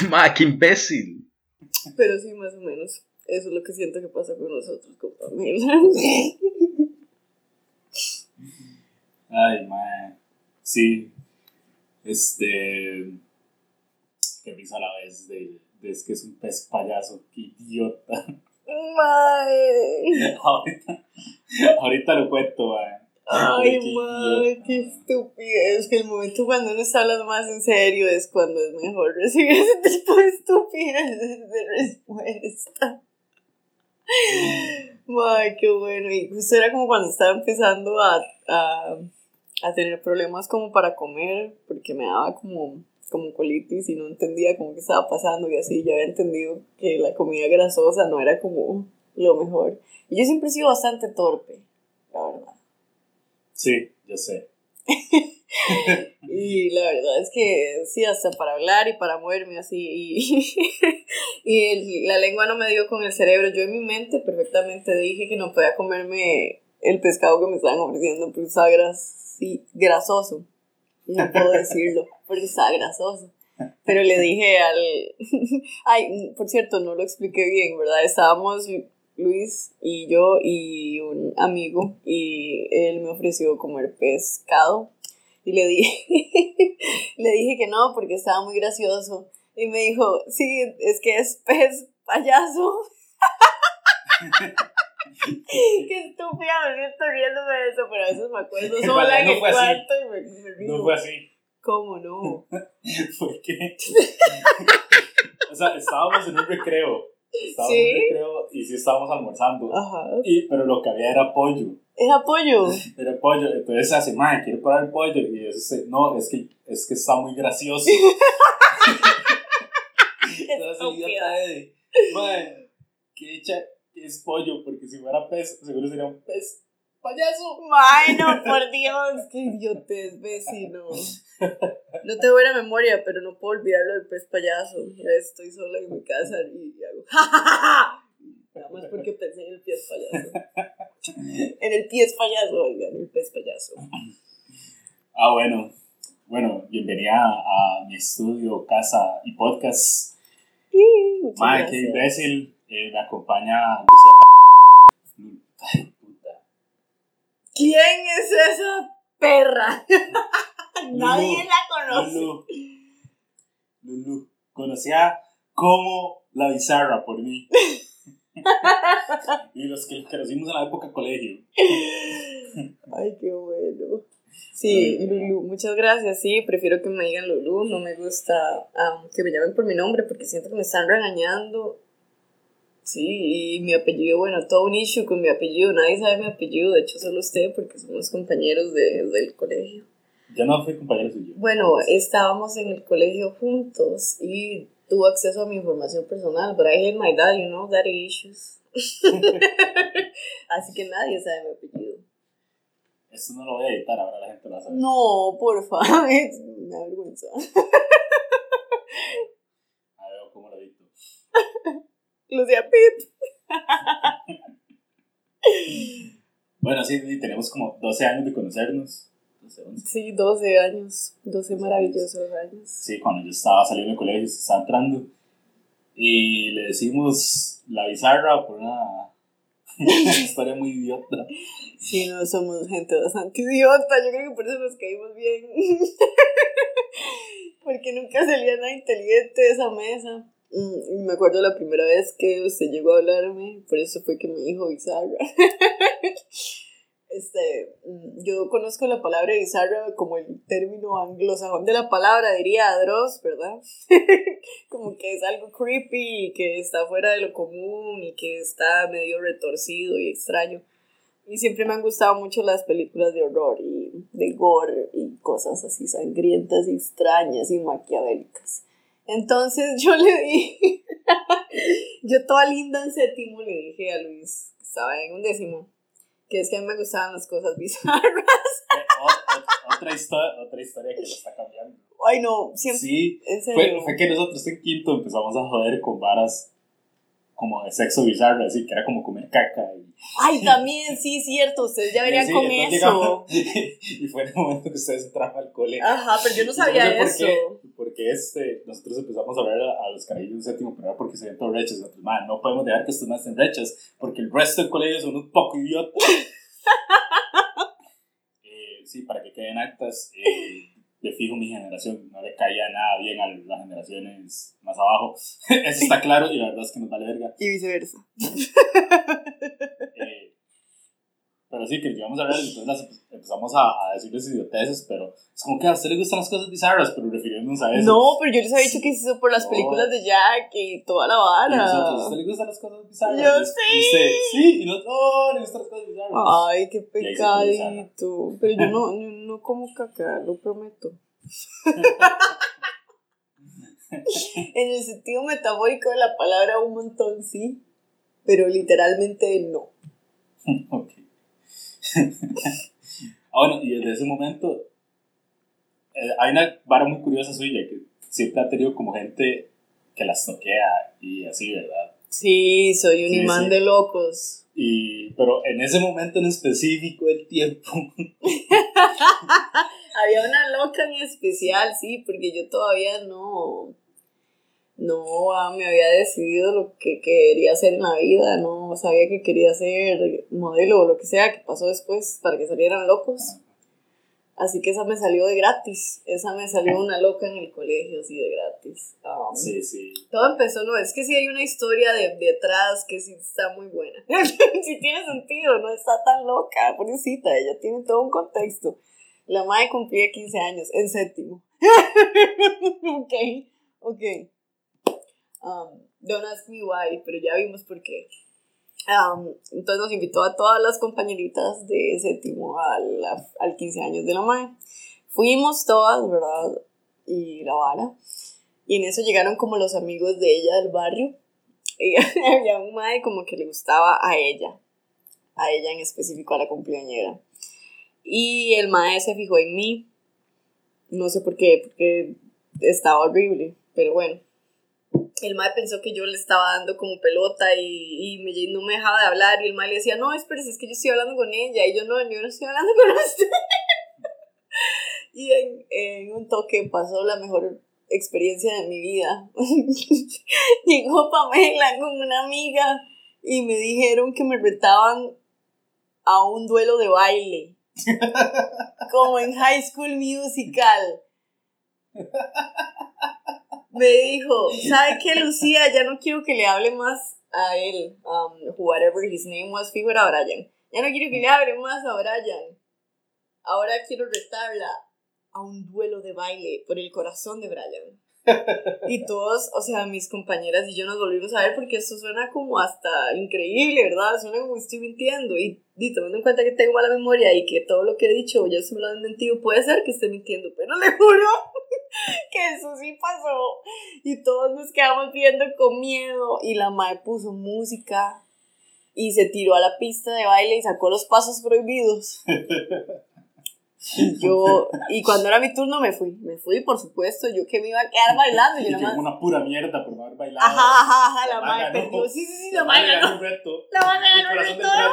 Ma, qué imbécil. Pero sí, más o menos. Eso es lo que siento que pasa con nosotros, con Pamela. Ay, mae. Sí. Este. Que risa a la vez de, de es que es un pez payaso. Qué idiota. Mae. ahorita, ahorita lo cuento, mae. Ay, idiota. qué estupidez. Que el momento cuando uno está hablando más en serio es cuando es mejor recibir ese tipo de estupideces de respuesta. Ay, qué bueno. Y justo era como cuando estaba empezando a, a, a tener problemas como para comer, porque me daba como, como colitis y no entendía como qué estaba pasando y así. Ya había entendido que la comida grasosa no era como lo mejor. Y yo siempre he sido bastante torpe, la verdad. Sí, yo sé. Y la verdad es que sí, hasta para hablar y para moverme así. Y, y la lengua no me dio con el cerebro. Yo en mi mente perfectamente dije que no podía comerme el pescado que me estaban ofreciendo porque estaba gras- sí, grasoso. No puedo decirlo porque estaba grasoso. Pero le dije al... Ay, por cierto, no lo expliqué bien, ¿verdad? Estábamos Luis y yo y un amigo y él me ofreció comer pescado y le dije, le dije que no porque estaba muy gracioso. Y me dijo, sí, es que es pez payaso. Qué estúpida, me estoy riéndome de eso, pero a veces me acuerdo sola en No el así. cuarto y me, me río. No fue así. ¿Cómo no? ¿Por qué? o sea, estábamos en un recreo. Estábamos Sí. en un recreo y sí estábamos almorzando. Ajá. Y, pero lo que había era pollo. ¿Era pollo? Era pollo. Entonces se hace, madre, quiero probar el pollo. Y eso se, no, es que, es que está muy gracioso. Entonces madre, que es pollo, porque si fuera pez, seguro sería un pez payaso. Ay, no, por Dios, qué idiotez, vecino. No tengo buena memoria, pero no puedo olvidarlo del pez payaso. Ya estoy sola en mi casa y hago ¡Ja, ja, ja, ja! Nada más porque pensé en el pez payaso. En el pez payaso, oigan, el pez payaso. Ah, bueno. Bueno, bienvenida a mi estudio, casa y podcast. Sí, Madre, qué imbécil. Eh, me acompaña Lucía. ¿Quién es esa perra? Nadie la conoce. Lulu. Lulu. Conocía como la bizarra por mí. y los que conocimos en la época colegio. Ay, qué bueno. Sí, Lulu, muchas gracias. Sí, prefiero que me digan Lulu. No me gusta ah, que me llamen por mi nombre porque siento que me están regañando. Sí, y mi apellido, bueno, todo un issue con mi apellido. Nadie sabe mi apellido, de hecho, solo usted porque somos compañeros de, del colegio. Yo no fui compañero suyo. Bueno, estábamos en el colegio juntos y tuvo acceso a mi información personal, but I hate my dad, you know, daddy issues. Así que nadie sabe mi apellido. Esto no lo voy a editar, ahora la gente lo saber. No, por favor, me da vergüenza. A ver cómo lo edito. Lucía Pip. Bueno, sí, tenemos como 12 años de conocernos. 12, 11. Sí, 12 años, 12 maravillosos años. Sí, cuando yo estaba saliendo del colegio, se estaba entrando. Y le decimos la bizarra por una historia muy idiota. Sí, no somos gente bastante idiota, yo creo que por eso nos caímos bien. Porque nunca salía nada inteligente de esa mesa. Mm, y me acuerdo la primera vez que usted llegó a hablarme, por eso fue que me dijo bizarra. Este, mm, yo conozco la palabra bizarra como el término anglosajón de la palabra, diría Dross, ¿verdad? como que es algo creepy que está fuera de lo común y que está medio retorcido y extraño. Y siempre me han gustado mucho las películas de horror y de gore y cosas así sangrientas y extrañas y maquiavélicas. Entonces yo le dije, yo toda linda en séptimo le dije a Luis, estaba en un décimo, que es que a mí me gustaban las cosas bizarras. Eh, o- o- otra, historia, otra historia que lo está cambiando. Ay no, siempre, Sí, en fue, serio. fue que nosotros en quinto empezamos a joder con varas como de sexo bizarro, así que era como comer caca. Y, Ay, también, sí, cierto, ustedes ya venían Sí, con eso. llegamos- y fue en el momento que ustedes entraron al cole. Ajá, pero yo no sabía sé por eso. qué, porque este, nosotros empezamos a ver a, a los carajillos del séptimo, pero era porque se ven todos rechos. Nosotros, "Ma, no podemos dejar que estos más estén rechos, porque el resto del colegio son un poco idiotas. Eh, sí, para que queden actas, eh, de fijo mi generación no le caía nada bien a las generaciones más abajo. Eso está claro y la verdad es que nos vale verga. Y viceversa. Eh, pero sí, que llegamos a ver, entonces las empezamos a, a decirles idioteces, pero es como que a usted le gustan las cosas bizarras, pero refiriéndonos a eso. No, pero yo les había dicho que es eso por las No. películas de Jack y toda la Y nosotros, ¿a vara. usted le gustan las cosas bizarras? Yo sí. Y usted, sí, y nosotros, oh, le gustan las cosas bizarras. Ay, qué pecadito. Pero yo no, yo no como caca, lo prometo. en el sentido metafórico de la palabra, un montón sí, pero literalmente no. ok. ah, bueno, y desde ese momento, eh, hay una vara muy curiosa suya que siempre ha tenido como gente que las toquea y así, ¿verdad? Sí, soy un Sí, imán sí. de locos. Y, pero en ese momento en específico del tiempo, Había una loca en especial, sí, porque yo todavía no, no ah, me había decidido lo que quería hacer en la vida, no sabía que quería ser modelo o lo que sea que pasó después para que salieran locos. Así que esa me salió de gratis, esa me salió una loca en el colegio, así de gratis. Um, sí, sí. Todo empezó, no, es que sí hay una historia de, detrás que sí está muy buena. sí tiene sentido, no está tan loca, pobrecita, ella tiene todo un contexto. La madre cumplía 15 años, en séptimo. ok, ok. Um, don't ask me why, pero ya vimos por qué. Um, entonces nos invitó a todas las compañeritas de séptimo al, al 15 años de la madre. Fuimos todas, ¿verdad? Y la vara. Y en eso llegaron como los amigos de ella del barrio. Y había un mae como que le gustaba a ella. A ella en específico, a la cumpleañera. Y el mae se fijó en mí. No sé por qué, porque estaba horrible. Pero bueno. El mae pensó que yo le estaba dando como pelota y, y me, no me dejaba de hablar. Y el mae le decía, no, espérese, es que yo estoy hablando con ella. Y yo no, yo no estoy hablando con usted. y en, en un toque pasó la mejor experiencia de mi vida. Llegó Pamela con una amiga y me dijeron que me retaban a un duelo de baile. como en High School Musical. Me dijo, ¿sabe qué, Lucía? Ya no quiero que le hable más a él. Um, whatever his name was, fijo era Brian. Ya no quiero que le hable más a Brian. Ahora quiero retarla a un duelo de baile por el corazón de Brian. Y todos, o sea, mis compañeras y yo nos volvimos a ver porque esto suena como hasta increíble, ¿verdad? Suena como estoy mintiendo. Y, y tomando en cuenta que tengo mala memoria y que todo lo que he dicho ya se me lo han mentido, puede ser que esté mintiendo, pero le juro que eso sí pasó. Y todos nos quedamos viendo con miedo. Y la madre puso música y se tiró a la pista de baile y sacó los pasos prohibidos. Y yo, y cuando era mi turno me fui, me fui, por supuesto, yo que me iba a quedar bailando, yo Y que más. una pura mierda por no haber bailado. Ajá, ajá, ajá, la La madre ganó. perdió. Sí, sí, sí, la La madre madre ganó. ganó un reto. La madre ganó corazón reto de Brian.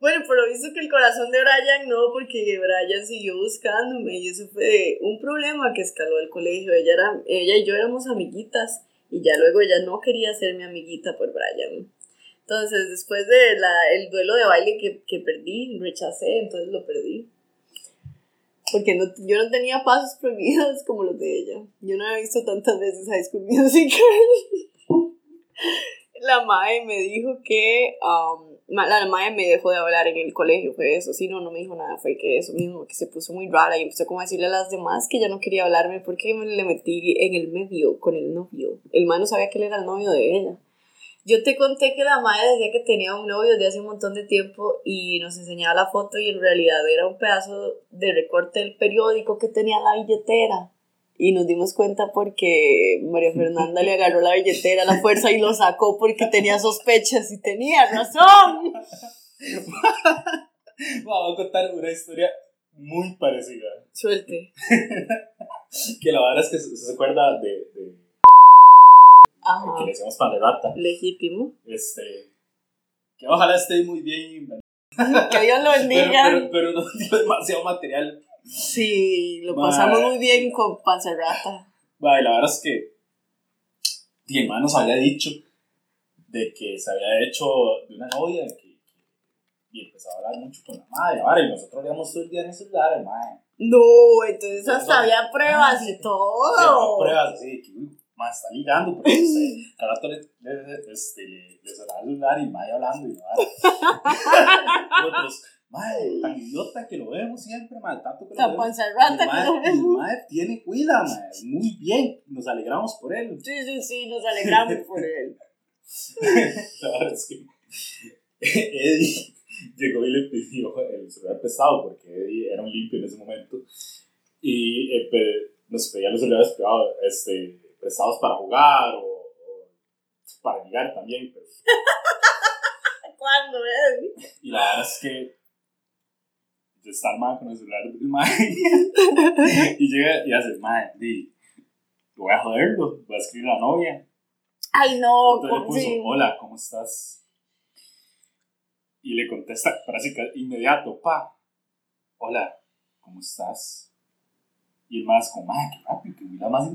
Bueno, pero hizo que el corazón de Brian no, porque Brian siguió buscándome y eso fue un problema que escaló el colegio. Ella, era, ella y yo éramos amiguitas y ya luego ella no quería ser mi amiguita por Brian. Entonces, después del el duelo de baile que, que perdí, rechacé, entonces lo perdí. Porque no, yo no tenía pasos prohibidos como los de ella. Yo no había visto tantas veces High School Musical. la mae me dijo que um, la mae me dejó de hablar en el colegio, fue eso, sí, no, no me dijo nada, fue que eso mismo, que se puso muy rara y empezó como a decirle a las demás que ya no quería hablarme porque me le metí en el medio con el novio. El mae no sabía que él era el novio de ella. Yo te conté que la madre decía que tenía un novio desde hace un montón de tiempo y nos enseñaba la foto y en realidad era un pedazo de recorte del periódico que tenía en la billetera. Y nos dimos cuenta porque María Fernanda le agarró la billetera a la fuerza y lo sacó porque tenía sospechas y tenía razón. Voy a contar una historia muy parecida. Suelte. Que la verdad es que se, se acuerda de, de Ajá. que le decíamos pan de rata. Legítimo. Este, que ojalá esté muy bien, Que Dios lo pero, bendiga. pero, pero no dio demasiado material. Sí, lo pasamos muy bien con Panzerrata. Va, y la verdad es que mi hermano nos había dicho de que se había hecho de una novia que, y empezó a hablar mucho con la madre, ahora, y nosotros íbamos todo el día en el celular, el madre. No, entonces hasta había pruebas y todo. pruebas así, que ma, está ligando, porque este, cada rato le, le, este, le, le sonaba el celular y madre hablando y. Nosotros, madre, tan idiota que lo vemos siempre, madre, tanto que lo Tan vemos. El que lo mae, vemos. mae tiene cuida, mae. Muy bien. Nos alegramos por él. Sí, sí, sí, nos alegramos por él. La verdad es que Eddie llegó y le pidió el celular prestado porque Eddie era un limpio en ese momento y eh, nos pedía los celulares prestados, este, prestados para jugar o, o para ligar también. pero- ¿Cuándo, eh? y la verdad es que yo estar mal con el celular del mae y llega y hace, mae, di, voy a joderlo, voy a escribir a la novia. Ay, no, Entonces le puso, sí. hola, ¿cómo estás? Y le contesta, parece que inmediato, pa, hola, ¿cómo estás? Y el más como, madre, qué rápido, que mira más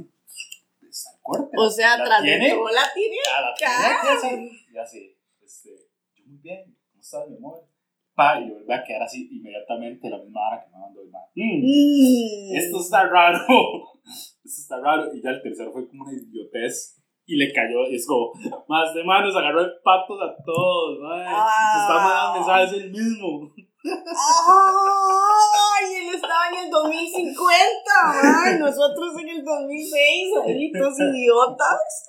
está corta. O sea, ¿La tras de todo la tiene. Ya, la tiene este, yo muy bien, ¿cómo estás, mi amor? Pa, y le vuelve a quedar así inmediatamente la misma hora que me mandó el man. Mm, Mm. esto está raro, esto está raro. Y ya el tercero fue como una idiotez. Y le cayó, y es como, más de manos, agarró el patos a todos, madre. Se está mandando mensajes él mismo. ¡Ay! Él estaba en el 2050, ay, nosotros en el 2006, ahí todos idiotas.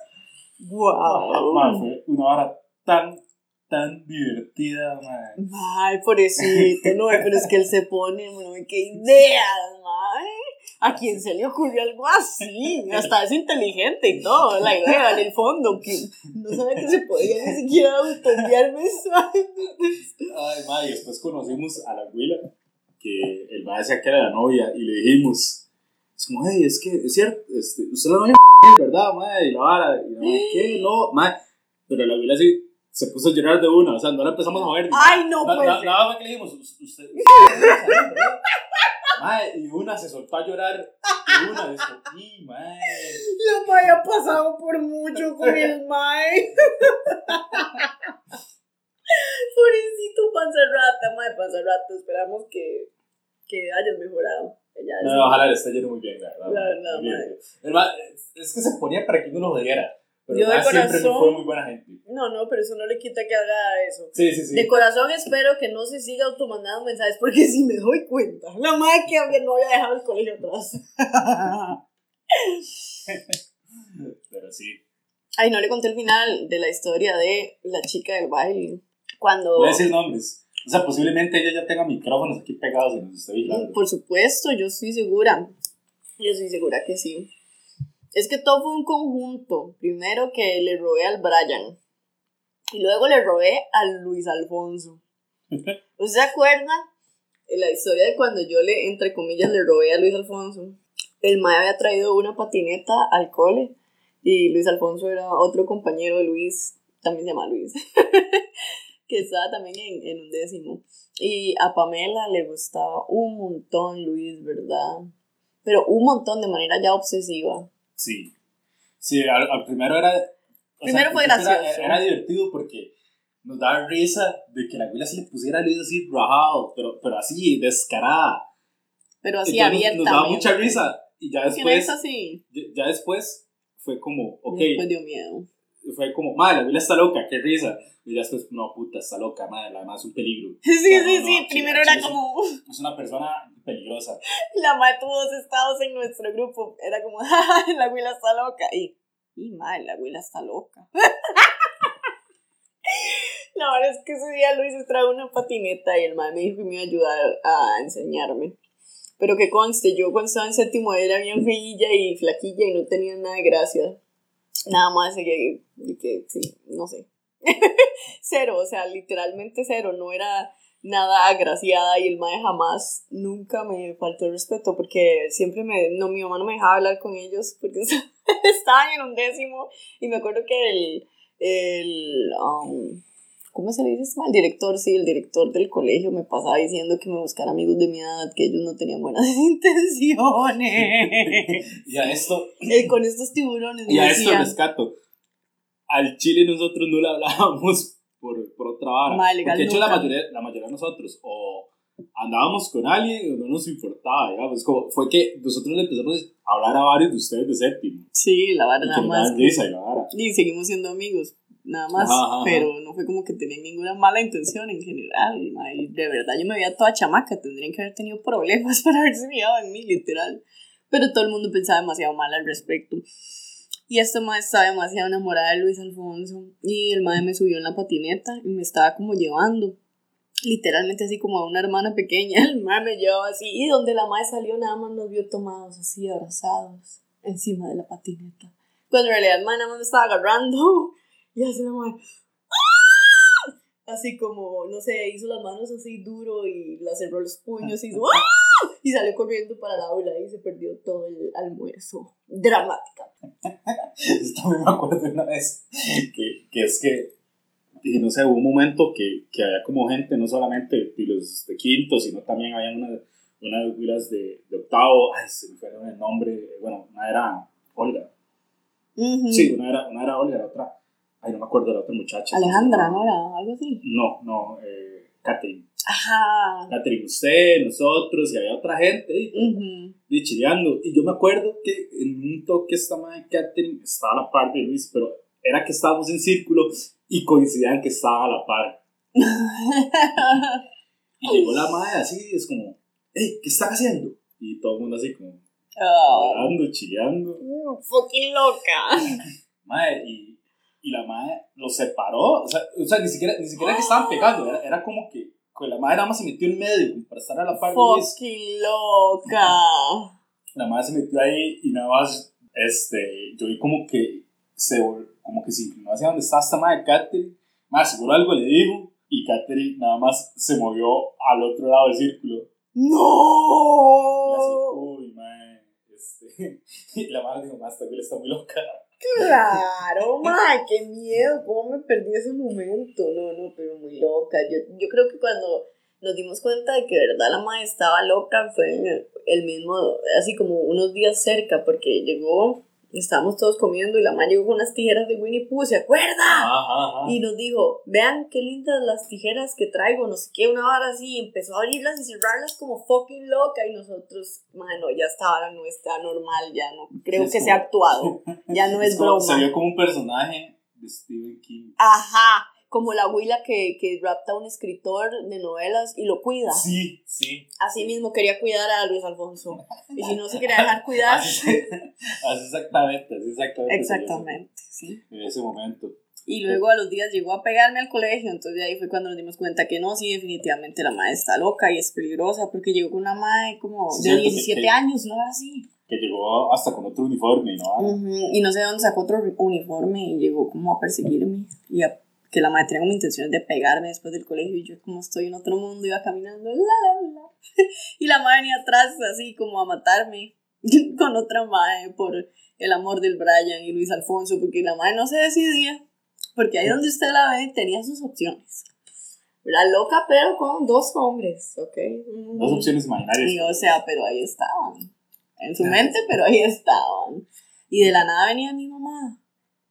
¡Wow! Madre, fue una hora tan, tan divertida, madre. Ay, pobrecito, no, pero es que él se pone, no, qué ideas, ay. ¿A quién se le ocurrió algo así? Hasta es inteligente y todo, la idea en el fondo, que no sabía que se podía ni siquiera autoenviar mensajes. Ay, madre, y después conocimos a la abuela, que el madre decía que era la novia, y le dijimos, es como, hey, es que, es cierto, este, usted la novia, ¿verdad, madre? Y la vara, y la madre, ¿qué? No, madre. Pero la abuela sí se puso a llorar de una, o sea, no la empezamos a ver. Ay, no, pues. na- Nada más que le dijimos, "Us- usted. Mae, y una se soltó a llorar. Y una dijo, y mae. La Mae ha pasado por mucho con el Mae. Pobrecito Panzerrata, Mae Panzerrata. Esperamos que, que hayas mejorado. Ya No, ojalá le esté yendo muy bien, la verdad. La verdad, mae. Es que se ponía para que uno lo diera. Pero Yo de corazón- fue muy buena gente. No, no, pero eso no le quita que haga eso. Sí, sí, sí. De corazón espero que no se siga automandando mensajes, porque si me doy cuenta, la madre que no había dejado el colegio atrás. Pero sí. Ay, no le conté el final de la historia de la chica del baile. Cuando, Voy a decir nombres. O sea, posiblemente ella ya tenga micrófonos aquí pegados y nos esté vigilando. por supuesto, yo estoy segura. Yo estoy segura que sí. Es que todo fue un conjunto. Primero que le robé al Brian. Y luego le robé al Luis Alfonso. ¿Usted se acuerda? En la historia de cuando yo le, entre comillas, le robé a Luis Alfonso. El Mae había traído una patineta al cole. Y Luis Alfonso era otro compañero de Luis. También se llama Luis. que estaba también en, en un décimo. Y a Pamela le gustaba un montón Luis, ¿verdad? Pero un montón de manera ya obsesiva. Sí. Sí, al, al primero era. Primero fue gracioso. Era, era divertido porque nos daba risa de que la abuela se le pusiera a Luis así rajado, pero, pero así, descarada. Pero así Entonces, abierta. Nos daba mucha risa. Y ya ¿Quién es después, ya después fue como, ok, Después dio miedo. Fue como, madre, la abuela está loca, qué risa. Y ya después, no, puta, está loca, madre, además es un peligro. Sí, sí, no, sí. no, Primero era como. Es una persona peligrosa. La madre tuvo dos estados en nuestro grupo. Era como, "Ay, la abuela está loca. Y, y madre, la abuela está loca. la verdad es que ese día Luis trajo una patineta y el madre me dijo que me iba a ayudar a enseñarme. Pero que conste, yo cuando estaba en séptimo era bien feilla y flaquilla y no tenía nada de gracia. Nada más que, que sí, no sé. cero, o sea, literalmente cero. No era, nada agraciada y el mae jamás, nunca me faltó el respeto porque siempre me, no, mi mamá no me dejaba hablar con ellos porque estaban en un décimo y me acuerdo que el, el um, ¿cómo se le dice? El director, sí, el director del colegio me pasaba diciendo que me buscara amigos de mi edad, que ellos no tenían buenas intenciones. y a esto... Eh, con estos tiburones. Y a esto rescato. Al Chile nosotros no le hablábamos por, por otra vara. Porque de hecho la mayoría, la mayoría de nosotros o andábamos con alguien o no nos importaba, digamos. Como fue que nosotros le empezamos a hablar a varios de ustedes de séptimo. Sí, la vara nada más. y, la vara. y seguimos siendo amigos nada más, pero no fue como que tenía ninguna mala intención en general, y de verdad yo me veía toda chamaca, tendrían que haber tenido problemas para haberse mirado en mí, literal, pero todo el mundo pensaba demasiado mal al respecto. Y esta madre estaba demasiado enamorada de Luis Alfonso. Y el madre me subió en la patineta y me estaba como llevando. Literalmente así como a una hermana pequeña. El madre me llevaba así. Y donde la madre salió nada más nos vio tomados así, abrazados, encima de la patineta. Cuando en realidad el madre nada más me estaba agarrando y así la madre, ¡ah! así como, no sé, hizo las manos así duro y la cerró los puños y hizo ¡ah! y salió corriendo para la aula y se perdió todo el almuerzo. Dramática. Esto me acuerdo de una vez que, que es que y no sé, hubo un momento que, que había como gente, no solamente de los de quinto, sino también había unas una de, de octavo, ay, se me fue el nombre, bueno, una era Olga. Sí, una era, una era Olga, la otra Ay, no me acuerdo de la otra muchacha. Alejandra, ¿no era? Algo así. No, no, eh, Catherine. Ajá. Catherine, usted, nosotros, y había otra gente ahí, uh y chileando. Y yo me acuerdo que en un toque esta madre Catherine estaba a la par de Luis, pero era que estábamos en círculo y coincidían que estaba a la par. y llegó la madre así, es como, hey, ¿qué están haciendo? Y todo el mundo así como, oh. hablando, chileando. Uh, fucking loca. madre, y y la madre los separó, o sea, o sea ni siquiera, ni siquiera que estaban pegando, era, era como que, que la madre nada más se metió en medio para estar a la par Fucking loca. La madre se metió ahí y nada más, este, yo vi como que se, como que se inclinó hacia donde estaba esta madre Katherine, más seguro algo le dijo, y Katherine nada más se movió al otro lado del círculo. ¡No! Y así, uy, madre, este, y la madre dijo, más, esta está muy loca. Claro, ¡ay, qué miedo, cómo me perdí ese momento. No, no, pero muy loca. Yo, yo creo que cuando nos dimos cuenta de que verdad la madre estaba loca fue el mismo, así como unos días cerca, porque llegó estábamos todos comiendo y la mamá llegó con unas tijeras de Winnie Pooh, ¿se acuerda? Y nos dijo, vean qué lindas las tijeras que traigo, no sé qué, una vara así, y empezó a abrirlas y cerrarlas como fucking loca y nosotros, mano, ya estaba, no está normal, ya no, creo que se ha actuado, ya no es, broma. Se vio como un personaje de Stephen King. Ajá, como la abuela que, que rapta a un escritor de novelas y lo cuida. Sí, sí. Así mismo quería cuidar a Luis Alfonso. Y si no se quería dejar cuidar. así, exactamente, así exactamente. Exactamente, sí. En ese momento. Y luego a los días llegó a pegarme al colegio, entonces de ahí fue cuando nos dimos cuenta que no, sí, definitivamente la madre está loca y es peligrosa, porque llegó con una madre como de 17 años, ¿no? Así. Que llegó hasta con otro uniforme, ¿no? Y no sé dónde sacó otro uniforme y llegó como a perseguirme y a que la madre tenía como intenciones de pegarme después del colegio y yo como estoy en otro mundo iba caminando la, la, la. y la madre venía atrás así como a matarme con otra madre por el amor del Brian y Luis Alfonso porque la madre no se decidía porque ahí donde usted la ve tenía sus opciones. La loca pero con dos hombres ok dos opciones imaginarias. Y, o sea pero ahí estaban. En su mente pero ahí estaban. Y de la nada venía mi mamá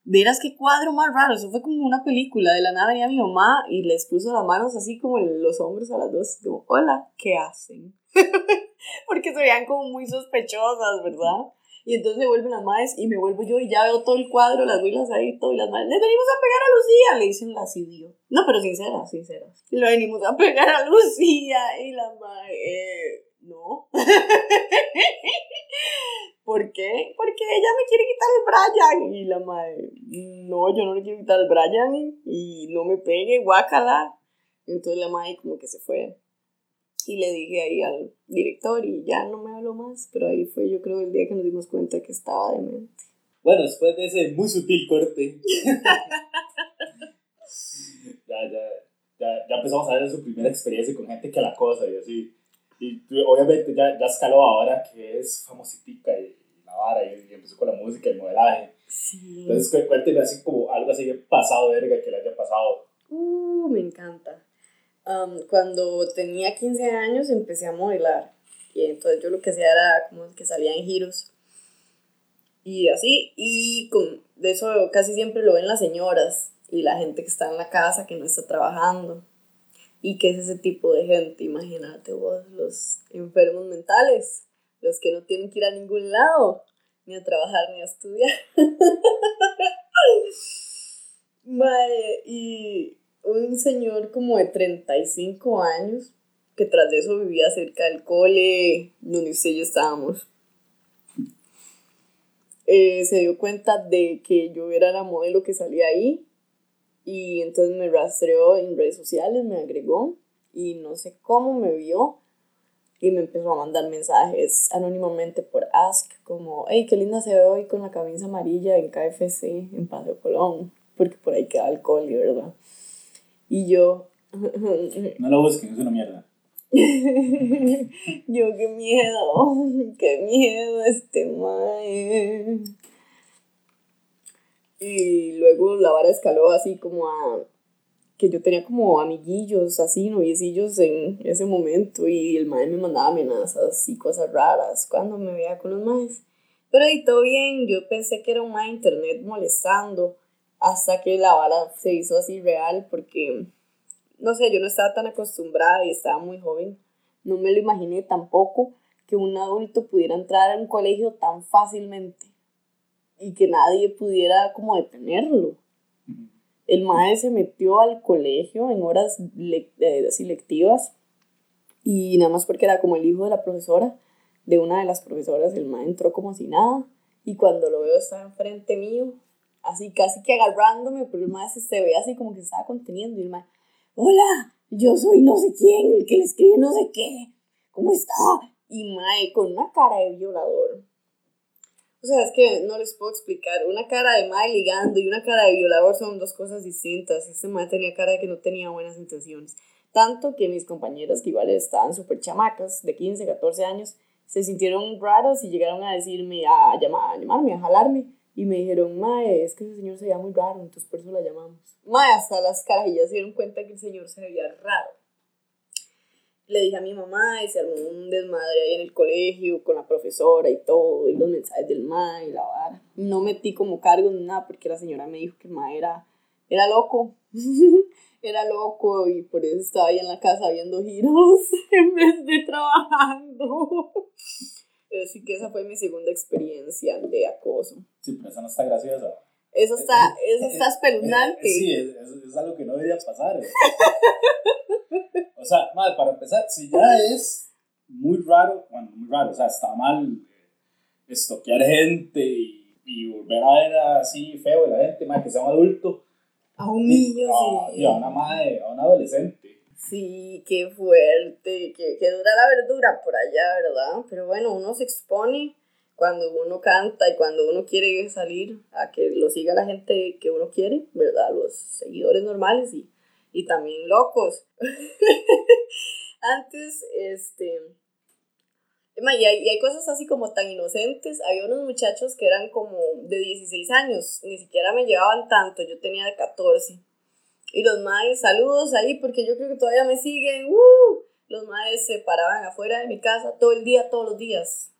Verás qué cuadro más raro, eso fue como una película, de la nada venía mi mamá y les puso las manos así como los hombros a las dos, como, hola, ¿qué hacen? Porque se veían como muy sospechosas, ¿verdad? Y entonces vuelven las madres y me vuelvo yo y ya veo todo el cuadro, las huilas ahí, todo, y las madres, le venimos a pegar a Lucía, le dicen las idiotas. No, pero sinceras, sinceras. Le venimos a pegar a Lucía y la madre, eh, no. ¿Por qué? Porque ella me quiere quitar el Brian. Y la madre, no, yo no le quiero quitar el Brian y no me pegue, guácala. Entonces la madre como que se fue. Y le dije ahí al director y ya no me habló más, pero ahí fue yo creo el día que nos dimos cuenta que estaba demente. Bueno, después de ese muy sutil corte, ya, ya, ya, ya empezamos a ver su primera experiencia con gente que la cosa y así. Y obviamente ya, ya escaló ahora que es famositica y, la vara y, empezó con la música y el modelaje. Sí. Entonces cuénteme así como algo así pasado verga que le haya pasado. Uh, me encanta. cuando tenía 15 años empecé a modelar y entonces yo lo que hacía era como que salía en giros y así y con, de eso casi siempre lo ven las señoras y la gente que está en la casa que no está trabajando y que es ese tipo de gente, imagínate vos, los enfermos mentales, los que no tienen que ir a ningún lado, ni a trabajar ni a estudiar. y un señor como de 35 años, que tras de eso vivía cerca del cole donde usted y yo estábamos, eh, se dio cuenta de que yo era la modelo que salía ahí y entonces me rastreó en redes sociales, me agregó y no sé cómo me vio y me empezó a mandar mensajes anónimamente por Ask como, hey, qué linda se ve hoy con la camisa amarilla en KFC en Paseo Colón, porque por ahí queda alcohol, ¿verdad? Y yo... no lo busquen, es una mierda. yo qué miedo, qué miedo este mae. Y luego la vara escaló así como a que yo tenía como amiguillos, así, noviecillos en ese momento y el mae me mandaba amenazas y cosas raras cuando me veía con los maes. Pero y todo bien, yo pensé que era un mae internet molestando hasta que la vara se hizo así real porque, no sé, yo no estaba tan acostumbrada y estaba muy joven. No me lo imaginé tampoco que un adulto pudiera entrar a un colegio tan fácilmente y que nadie pudiera como detenerlo. El maestro se metió al colegio en horas le eh, lectivas y nada más porque era como el hijo de la profesora, de una de las profesoras, el maestro entró como si nada y cuando lo veo está enfrente mío, así casi que agarrándome, pero el maestro se ve así como que se estaba conteniendo y el maestro, hola, yo soy no sé quién, el que le escribe no sé qué, ¿cómo está? Y mae con una cara de violador o sea, es que no les puedo explicar. Una cara de madre ligando y una cara de violador son dos cosas distintas. Este madre tenía cara de que no tenía buenas intenciones. Tanto que mis compañeras, que igual estaban súper chamacas, de 15, 14 años, se sintieron raras y llegaron a decirme, a, llamar, a llamarme, a jalarme. Y me dijeron, mae, es que ese señor se veía muy raro, entonces por eso la llamamos. Mae, hasta las carajillas se dieron cuenta que el señor se veía raro le dije a mi mamá y se armó un desmadre ahí en el colegio con la profesora y todo, y los mensajes del ma y la vara. No metí como cargo ni nada porque la señora me dijo que el ma era, era loco, era loco y por eso estaba ahí en la casa viendo giros en vez de trabajando. Así que esa fue mi segunda experiencia de acoso. Sí, pero esa no está graciosa. Eso está, eso está espeluznante. Sí, es, es, algo que no debería pasar. O sea, mal, para empezar, si ya es muy raro, bueno, muy raro, o sea, está mal eh, estoquear gente y, y, volver a ver así feo a la gente, más que sea un adulto. A un niño, sí. A una madre, a un adolescente. Sí, qué fuerte, que, que dura la verdura por allá, ¿verdad? Pero bueno, uno se expone cuando uno canta y cuando uno quiere salir a que lo siga la gente que uno quiere, ¿verdad? Los seguidores normales y y también locos. Antes, este... Y hay, y hay cosas así como tan inocentes. Había unos muchachos que eran como de 16 años, ni siquiera me llevaban tanto, yo tenía 14. Y los maes, saludos ahí porque yo creo que todavía me siguen. ¡Uh! Los maes se paraban afuera de mi casa todo el día, todos los días.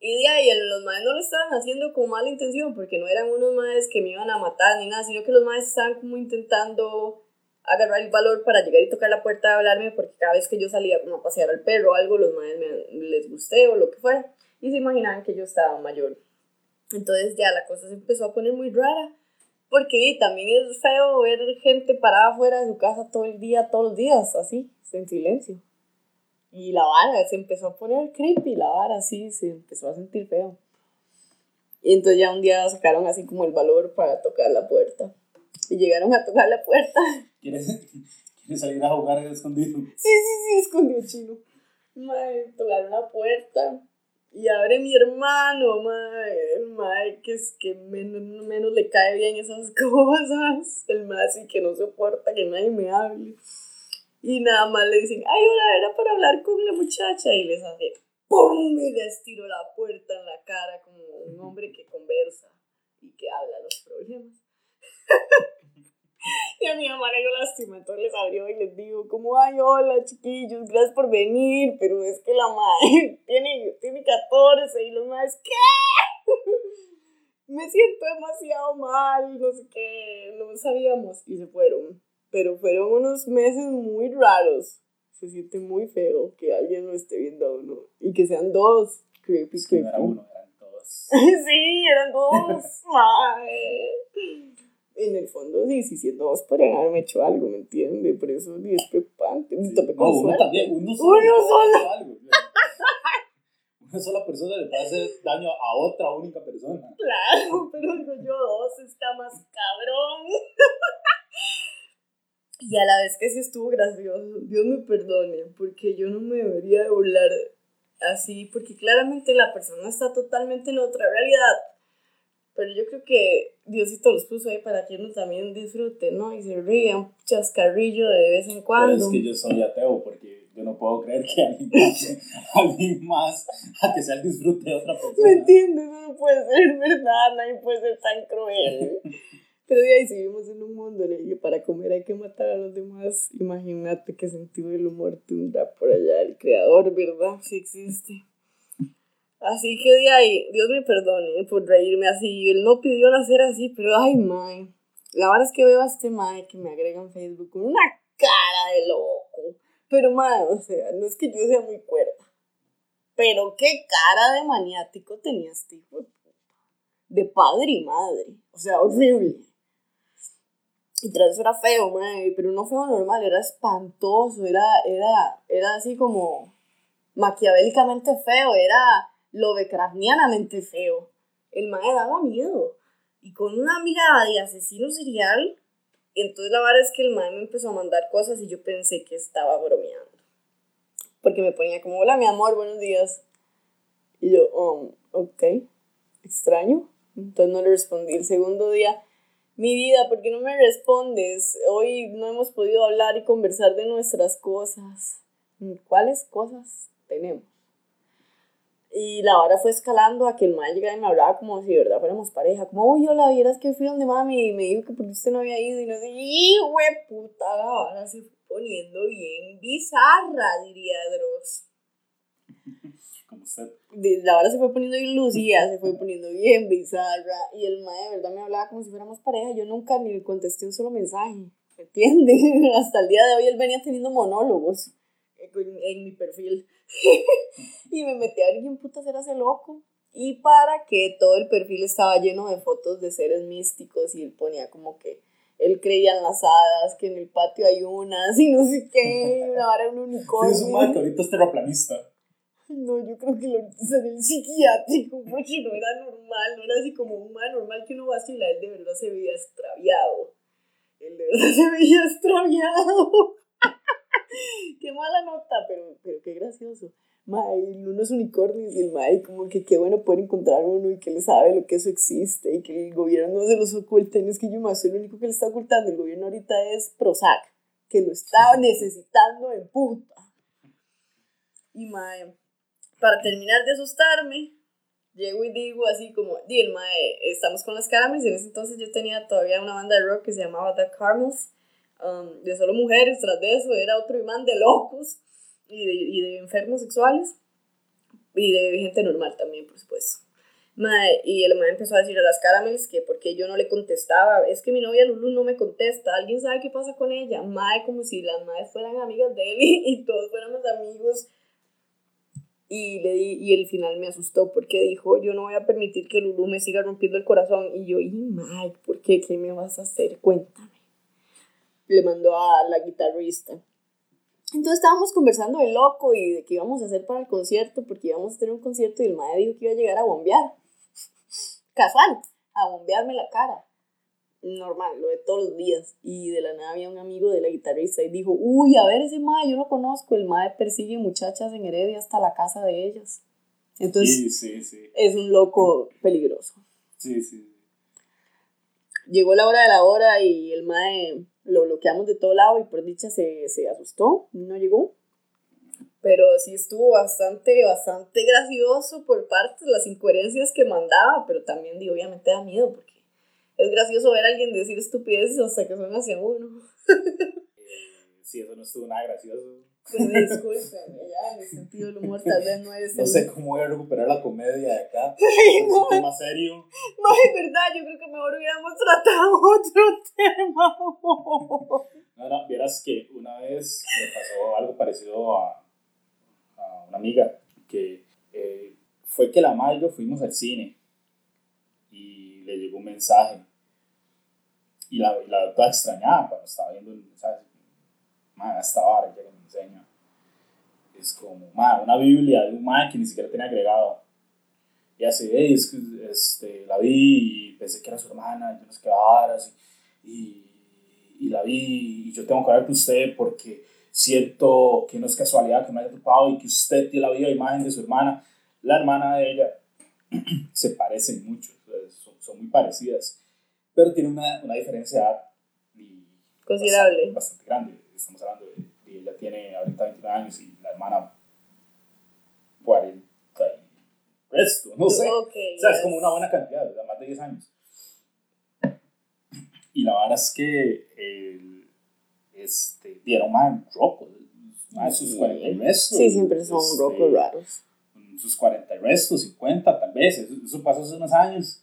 Y de ahí los maes no lo estaban haciendo con mala intención, porque no eran unos maes que me iban a matar ni nada, sino que los maes estaban como intentando agarrar el valor para llegar y tocar la puerta a hablarme, porque cada vez que yo salía como a pasear al perro o algo, los maes me, les gusté o lo que fuera, y se imaginaban que yo estaba mayor. Entonces ya la cosa se empezó a poner muy rara, porque también es feo ver gente parada afuera de su casa todo el día, todos los días, así, en silencio. Y la vara se empezó a poner creepy, la vara así, se empezó a sentir feo. Y entonces ya un día sacaron así como el valor para tocar la puerta. Y llegaron a tocar la puerta. ¿Quieres, salir a jugar escondido? Sí, sí, sí, escondido chino. Madre, tocaron la puerta. Y abre mi hermano, madre. Mae que es que menos, menos le cae bien esas cosas. El mae así que no soporta que nadie me hable. Y nada más le dicen, ay, hola, era para hablar con la muchacha. Y les hace, ¡pum! Y les tiro la puerta en la cara como un hombre que conversa y que habla los problemas. y a mi mamá le dio lástima, entonces les abrió y les digo, como, ay, hola, chiquillos, gracias por venir, pero es que la madre tiene, tiene 14 y los más, ¿qué? Me siento demasiado mal, no sé qué, no sabíamos y se fueron. Pero fueron unos meses muy raros. Se siente muy feo que alguien lo esté viendo a uno y que sean dos. Creepy, Es que creepy. no era uno, eran dos. sí, eran dos. En el fondo, sí, sí, siendo dos podrían haberme hecho algo, ¿me entiendes? Por eso sí, es preocupante. Me topé No, con uno también, uno Uno solo. puede solo. algo, ¿sí? Una sola persona le puede hacer daño a otra única persona. Claro, pero digo yo, dos está más cabrón. Y a la vez que sí estuvo gracioso, Dios me perdone, porque yo no me debería de burlar así, porque claramente la persona está totalmente en otra realidad. Pero yo creo que Diosito los puso ahí para que uno también disfrute, ¿no? Y se ría un chascarrillo de vez en Pero cuando. es que yo soy ateo porque yo no puedo creer que alguien más, alguien más a que sea el disfrute de otra ¿Me persona. entiendes? Eso no puede ser verdad, nadie puede ser tan cruel. Pero de ahí si vivimos en un mundo en el que para comer hay que matar a los demás. Imagínate qué sentido del humor tendrá por allá el creador, ¿verdad? Si existe. Así que de ahí, Dios me perdone por reírme así. Él no pidió nacer así, pero ay, mae. La verdad es que veo a este mae que me agrega en Facebook con una cara de loco. Pero mae, o sea, no es que yo sea muy cuerda. Pero qué cara de maniático tenía este hijo. De padre y madre. O sea, horrible. Eso era feo, pero no feo normal, era espantoso, era, era, era así como maquiavélicamente feo, era lovecraftianamente feo. El mae daba miedo. Y con una mirada de asesino serial, entonces la verdad es que el mae me empezó a mandar cosas y yo pensé que estaba bromeando. Porque me ponía como, hola mi amor, buenos días. Y yo, um, ok, extraño. Entonces no le respondí. El segundo día, mi vida, ¿por qué no me respondes? Hoy no hemos podido hablar y conversar de nuestras cosas. ¿Cuáles cosas tenemos? Y la hora fue escalando a que el man llegara y me hablaba como si de verdad fuéramos pareja. Como, uy, hola, vieras que fui donde mami y me dijo que porque usted no había ido y no sé. Y, puta, la vara se fue poniendo bien bizarra, diría Dross. Como usted. La hora se fue poniendo bien se fue poniendo bien bizarra. Y el mae de verdad me hablaba como si fuéramos pareja. Yo nunca ni le contesté un solo mensaje. ¿Me entienden? Hasta el día de hoy él venía teniendo monólogos en, en mi perfil. y me metí a ver quién putas era ese loco. Y para que todo el perfil estaba lleno de fotos de seres místicos y él ponía como que él creía en las hadas, que en el patio hay unas y no sé qué, una vara un Sí, unicornio. es un que ahorita es terraplanista. No, yo creo que lo hizo en el psiquiátrico porque no era normal, no era así como un man normal que uno vacila, él de verdad se veía extraviado. Él de verdad se veía extraviado. qué mala nota, pero, pero qué gracioso. Mae, unos unicornios y el mae, como que qué bueno poder encontrar uno y que le sabe lo que eso existe y que el gobierno no se los oculta. No es que yo más soy lo único que le está ocultando. El gobierno ahorita es Prozac, que lo estaba necesitando en puta. Y mae, para terminar de asustarme, llego y digo así como, di el mae, estamos con las caramels, en ese entonces yo tenía todavía una banda de rock que se llamaba The Caramels, um, de solo mujeres, tras de eso era otro imán de locos y de, y de enfermos sexuales y de gente normal también, por supuesto. Mae, y el mae empezó a decir a las caramels que porque yo no le contestaba, es que mi novia Lulu no me contesta, alguien sabe qué pasa con ella, mae, como si las madres fueran amigas de él y todos fuéramos amigos y, le di, y el final me asustó porque dijo, yo no voy a permitir que Lulu me siga rompiendo el corazón. Y yo, y Mike, ¿por qué? ¿Qué me vas a hacer? Cuéntame. Le mandó a la guitarrista. Entonces estábamos conversando de loco y de qué íbamos a hacer para el concierto, porque íbamos a tener un concierto y el madre dijo que iba a llegar a bombear. Casual, a bombearme la cara. Normal, lo de todos los días. Y de la nada había un amigo de la guitarrista y dijo, uy, a ver ese mae, yo lo conozco. El mae persigue muchachas en Heredia hasta la casa de ellas. Entonces Sí, sí, sí. es un loco peligroso. Sí, sí. Llegó la hora de la hora y el mae lo bloqueamos de todo lado y por dicha se, se asustó, no llegó. Pero sí estuvo bastante, bastante gracioso por parte de las incoherencias que mandaba, pero también digo, obviamente da miedo porque es gracioso ver a alguien decir estupideces hasta que son hacia uno. sí, eso no estuvo nada gracioso. Pues disculpen, ya, mi sentido del humor tal vez no es. No sé cómo voy a recuperar la comedia de acá. Ay, Es no, un tema serio. no, es verdad, yo creo que mejor hubiéramos tratado otro tema. No, no, vieras que una vez me pasó algo parecido a, a una amiga que eh, fue que la madre y yo fuimos al cine y le llegó un mensaje y la, y la toda extrañada cuando estaba viendo el mensaje. Madre, esta vara que me enseña es como, madre, una Biblia de un madre que ni siquiera tenía agregado. Y así, hey, es que este, la vi y pensé que era su hermana, y yo no sé qué varas, y, y la vi y yo tengo que hablar con usted porque siento que no es casualidad que me haya topado y que usted tiene la viva imagen de su hermana. La hermana de ella se parecen mucho, son, son muy parecidas, pero tiene una, una diferencia Considerable. Bastante, bastante grande. Estamos hablando de, de ella tiene ahorita 29 años y la hermana 40 y resto, no sé. Ok, O sea, es yes. como una buena cantidad, ¿verdad? más de 10 años. Y la verdad es que el, este, dieron más roco, más sus 40 y restos. Sí, siempre son este, rocos raros. Sus 40 y restos, 50 tal vez, eso, eso pasó hace unos años.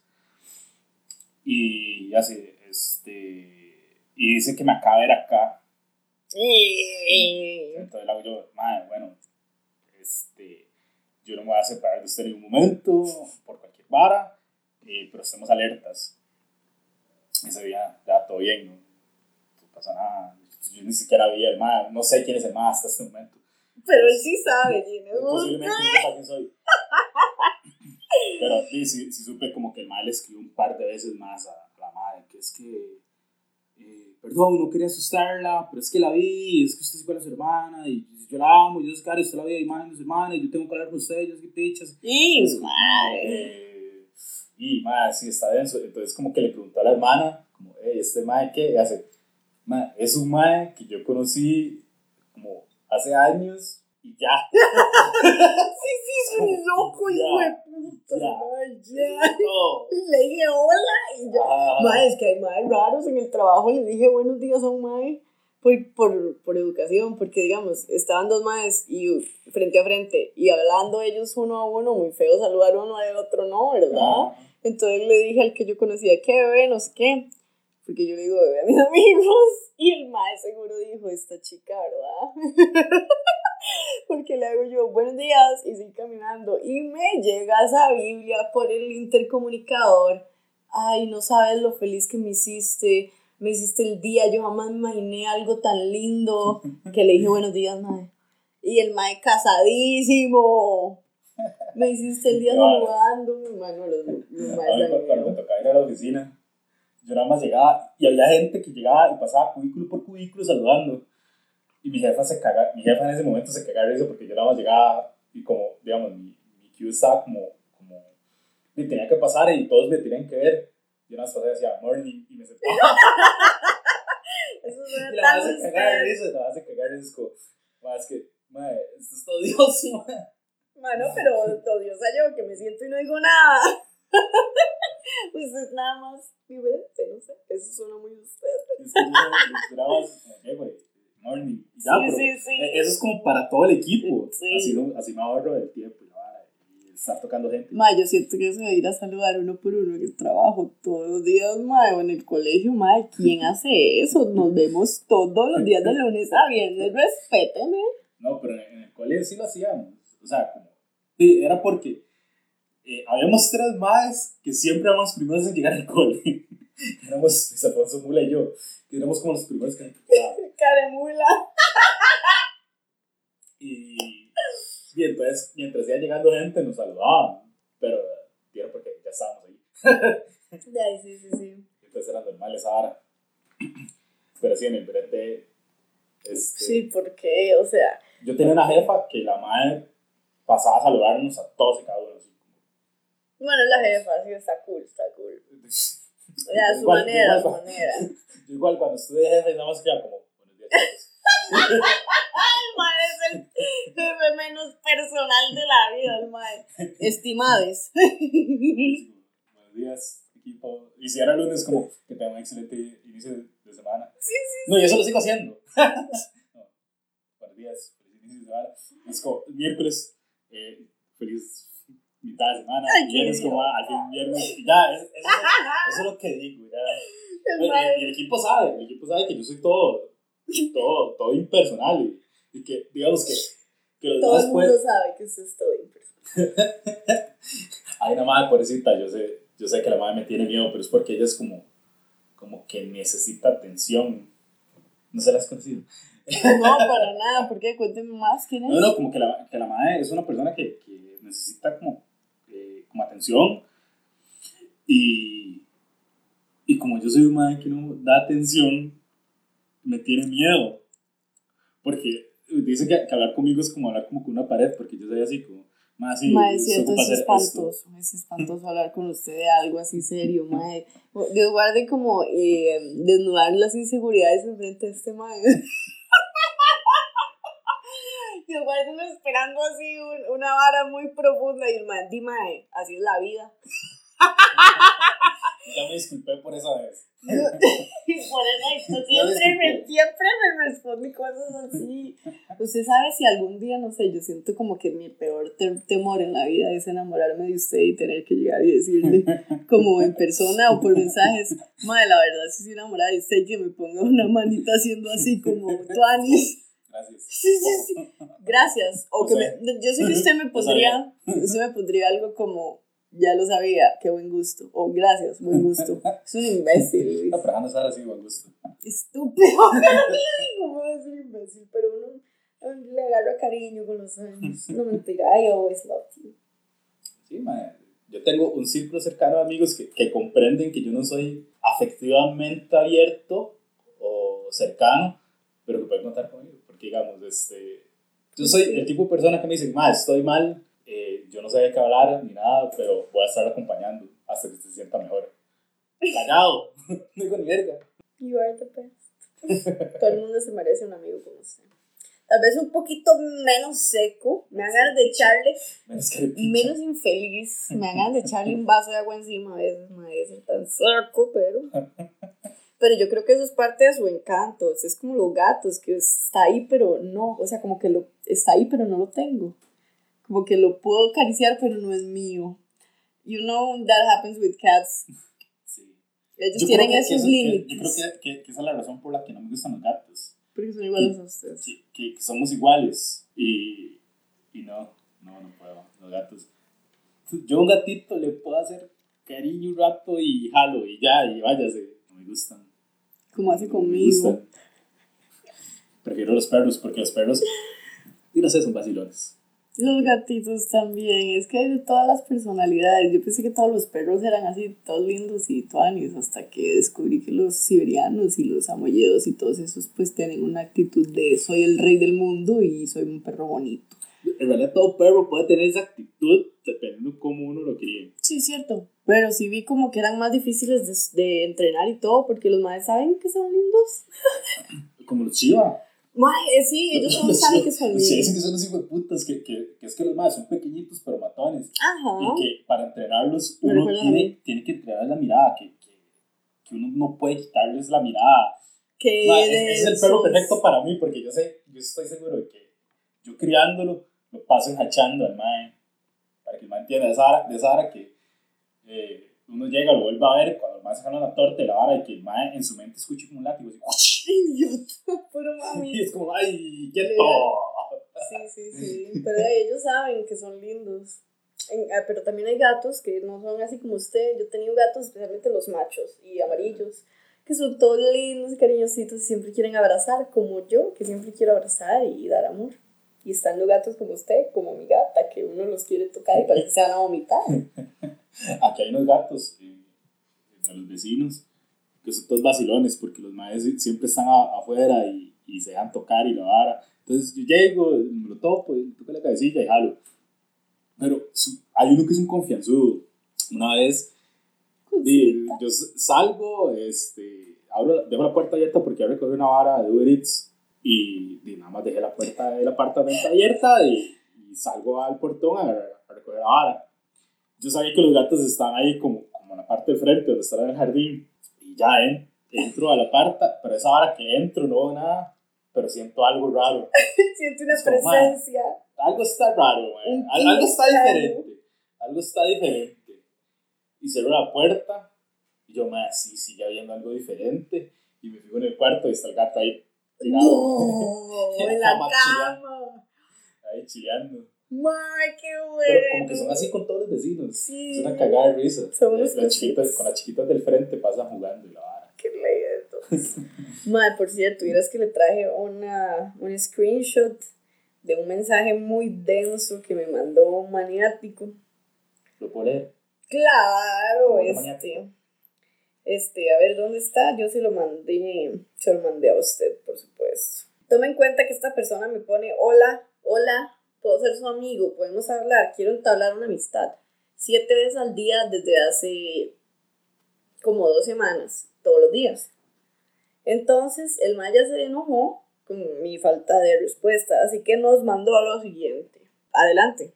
Y así, este, y dice que me acaba de ver acá. Entonces le hago yo, madre, bueno, este, yo no me voy a separar de usted en ningún momento, por cualquier vara, eh, pero estemos alertas. Ese día, ya todo bien, no, no pasa nada. Yo ni siquiera vi el más, no sé quién es el más hasta este momento. Pero él sí sabe quién es Posiblemente no sepa quién soy. Pero sí, sí, sí supe como que el mal le escribió un par de veces más a, a la madre, que es que, eh, perdón, no quería asustarla, pero es que la vi, es que usted es igual a su hermana, y yo la amo, yo sé que usted la vi a imagen de su hermana, y yo tengo que hablar con usted, yo sé que pichas. Y Es como, eh, y madre, sí, está denso. Entonces, como que le preguntó a la hermana, como, hey, ¿este madre qué? Y hace, "Mae, es un madre que yo conocí como hace años y ya. Sí, sí, es un loco, hijo de puta. ya. No. Le dije hola y ya. Ah, Mae, es que hay más raros en el trabajo. Le dije buenos días a un mae por, por, por educación, porque digamos, estaban dos maes y frente a frente y hablando ellos uno a uno, muy feo saludar uno al otro, no, ¿verdad? ah, Entonces le dije al que yo conocía, ¿qué bebé? No sé qué. Porque yo le digo bebé a mis amigos. Y el mae seguro dijo, esta chica, ¿verdad? Porque le hago yo, buenos días, y sigo caminando. Y me llega esa Biblia por el intercomunicador. Ay, no sabes lo feliz que me hiciste. Me hiciste el día. Yo jamás me imaginé algo tan lindo. Que le dije, buenos días, mae. Y el mae casadísimo. Me hiciste el día Qué bárbaro. saludándome, mano. Los, los maes cuando, cuando me tocaba ir a la oficina, yo nada más llegaba y había gente que llegaba y pasaba cubículo por cubículo saludando. Y mi jefa se caga, mi jefa en ese momento se cagaba eso porque yo nada más llegaba y como, digamos, mi, mi queue estaba como, como, y tenía que pasar y todos me tenían que ver. Yo nada más pasaba y decía, morning, y me sentaba. Eso y suena la más usted. eso, la más se cagaba de eso, es como, "Ma, es que, madre, esto es odioso, madre". Mano, pero odiosa yo que me siento y no digo nada. pues es nada más diferente, no sé. Eso suena muy usted. Es que yo yo esperaba, como, "Eh, güey, morning, y ya, sí, sí, sí. Eh, Eso es como para todo el equipo. Sí. Así, me ahorro el tiempo y, estar tocando gente. Ma, yo siento que eso de ir a saludar uno por uno en el trabajo todos los días, ma, o en el colegio, ma, ¿quién hace eso? Nos vemos todos los días de lunes a viernes, respéteme. No, pero en, el colegio sí lo hacíamos. O sea, como, sí, era porque eh, habíamos tres más que siempre éramos los primeros en llegar al cole. éramos Alfonso Mula y yo, que éramos como los primeros que. Caremula. Y, y entonces, mientras iba llegando gente, nos saludaban. Pero, era porque ya estábamos ahí. Ay, sí, sí, sí. Entonces era normal esa. Pero sí, en el brete. Este, Sí, porque, o sea, Yo tenía una jefa que la madre pasaba a saludarnos a todos y cada uno. Así, Bueno, la jefa, sí, está cool, está cool. A su Igual- manera, a su manera. Yo igual cuando estuve jefe nada más quedaba como, buenos días. El mae es el jefe menos personal de la vida, el mae. Estimades. Buenos días, equipo. Y si era lunes, como que tengan un excelente inicio de, de semana. Sí, sí. No, yo eso lo sigo haciendo. No. Buenos días, feliz inicio de semana. Es como miércoles, eh, feliz mitad de semana. Ay, viernes, como al fin viernes. Y ya, es- es- eso es lo que digo. Ya. El Y, y el equipo sabe, el equipo sabe que yo soy todo, todo, todo impersonal. Y, y que, digamos que, que los Todo el pueden. mundo sabe que usted es todo impersonal. Hay una madre pobrecita, yo sé, yo sé que la madre me tiene miedo, pero es porque ella es como, como que necesita atención. ¿No se la has conocido? No, para nada. ¿Por qué? Cuénteme más. ¿Quién es? No, no, como que la, que la madre es una persona que, que necesita como, como atención. Y, y como yo soy un madre que no da atención, me tiene miedo. Porque dice que, que hablar conmigo es como hablar como con una pared, porque yo soy así como, más así, Mae, cierto, es hacer esto". espantoso. Es espantoso hablar con usted de algo así serio, mae. Dios guarde como eh, desnudar las inseguridades enfrente de este mae. Dios guarde uno esperando así un- una vara muy profunda y el mae, di mae, así es la vida. Ya me disculpé por esa vez. Por eso siempre me, siempre me responde cosas así. Usted sabe si algún día, no sé, yo siento como que mi peor te- temor en la vida es enamorarme de usted y tener que llegar y decirle, como en persona o por mensajes, madre, la verdad, si estoy enamorada de usted, que me ponga una manita haciendo así como tuanis. Gracias. Sí, sí, sí. Gracias. O que me- yo sé que usted me pondría, usted me pondría algo como, ya lo sabía, qué buen gusto. O gracias, buen gusto. Es un imbécil, Luis. No, pero déjame estar así, buen gusto. estúpido. ¿Cómo es un imbécil? Pero uno le agarra cariño con los años. No mentira, I always loved you. Sí, mae. Yo tengo un círculo cercano de amigos que, que comprenden que yo no soy afectivamente abierto o cercano, pero que pueden contar conmigo. Digamos, este, yo soy el tipo de persona que me dice, ma, estoy mal, eh, yo no de qué hablar ni nada, pero voy a estar acompañando hasta que se sienta mejor. Callado, no digo ni verga. You are the best. Todo el mundo se merece un amigo como usted. Tal vez un poquito menos seco, me dan ganas de echarle, Menos menos infeliz, me dan ganas de echarle un vaso de agua encima a veces, madre, ser tan seco, pero... Pero yo creo que eso es parte de su encanto, o sea, es como los gatos, que está ahí pero no, o sea, como que lo, está ahí pero no lo tengo, como que lo puedo acariciar pero no es mío. You know that happens with cats. Sí. Ellos Yo tienen que- que esos eso- que- límites. Yo creo que, que, que esa es la razón por la que no me gustan los gatos. Porque son iguales a ustedes. que, que, que somos iguales y, y no, no, no puedo, los gatos. Yo a un gatito le puedo hacer cariño un rato y jalo y ya, y váyase. No me gustan. Como hace conmigo. Prefiero los perros porque los perros, y no sé, son vacilones. Los gatitos también, es que hay de todas las personalidades. Yo pensé que todos los perros eran así, todos lindos y tuanis, hasta que descubrí que los siberianos y los samoyedos y todos esos pues tienen una actitud de soy el rey del mundo y soy un perro bonito. En realidad todo perro puede tener esa actitud dependiendo cómo uno lo críe. Sí, cierto. Pero sí vi como que eran más difíciles de, de entrenar y todo, porque los madres saben que son lindos. Como los chiva. Mae, sí, ellos Los saben que son lindos. dicen que son los hijos de putas, que, que, que es que los más son pequeñitos pero matones. Ajá. y que para entrenarlos uno tiene, tiene que entrenar la mirada, que, que, que uno no puede quitarles la mirada. Que ese es el perro perfecto para mí, porque yo sé, yo estoy seguro de que yo criándolo, lo paso enjachando al mae, para que el mae entienda de esa vara, de esa vara que eh, uno llega, lo vuelve a ver, cuando el mae saca la torta y la vara, y que el mae en su mente escuche como un látigo, así. Idiota, puro mami. y es como, ¡ay, quieto! Sí, sí, sí. Pero ellos saben que son lindos. En- ah, pero también hay gatos que no son así como usted. Yo he tenido gatos, especialmente los machos y amarillos, que son todos lindos y cariñositos y siempre quieren abrazar, como yo, que siempre quiero abrazar y dar amor. Y están los gatos como usted, como mi gata, que uno los quiere tocar y parece que se van a vomitar. Aquí hay unos gatos eh, de los vecinos que son todos vacilones porque los maes siempre están a- afuera y, y se dejan tocar y la vara. Entonces yo llego, me lo topo, y toco la cabecilla y jalo. Pero su- hay uno que es un confianzudo una vez yo salgo, este, abro, dejo la puerta abierta porque ya recogí una vara de Uber Eats y, di, nada más dejé la puerta del apartamento abierta y, y salgo al portón a, a recoger la vara. Yo sabía que los gatos están ahí como, como en la parte del frente, donde en el jardín, y ya en- entro a la parta, pero esa hora que entro no veo nada, pero siento algo raro. Siento una como, presencia. Algo está raro, Al- Algo está diferente. Algo está diferente. Y cerró la puerta. Y yo, más sí, sigue habiendo algo diferente. Y me fijo en el cuarto y está el gato ahí. No, en la Cama. Ahí chileando. Ay, qué bueno. Pero como que son así con todos los vecinos. Sí. Es una cagada de risa. Son Las chiquitas, cositas. con las chiquitas del frente pasan jugando y la vara. Qué lindo. Madre, por cierto, vieras que le traje una, un screenshot de un mensaje muy denso que me mandó un maniático. Lo puedo leer. Claro, ¿Cómo que este. maniático? Este, a ver, ¿dónde está? Yo se lo mandé, se lo mandé a usted, por supuesto. Tome en cuenta que esta persona me pone, hola, hola, puedo ser su amigo, podemos hablar, quiero entablar una amistad. Siete veces al día desde hace como dos semanas, todos los días. Entonces, el Maya se enojó con mi falta de respuesta, así que nos mandó a lo siguiente. Adelante.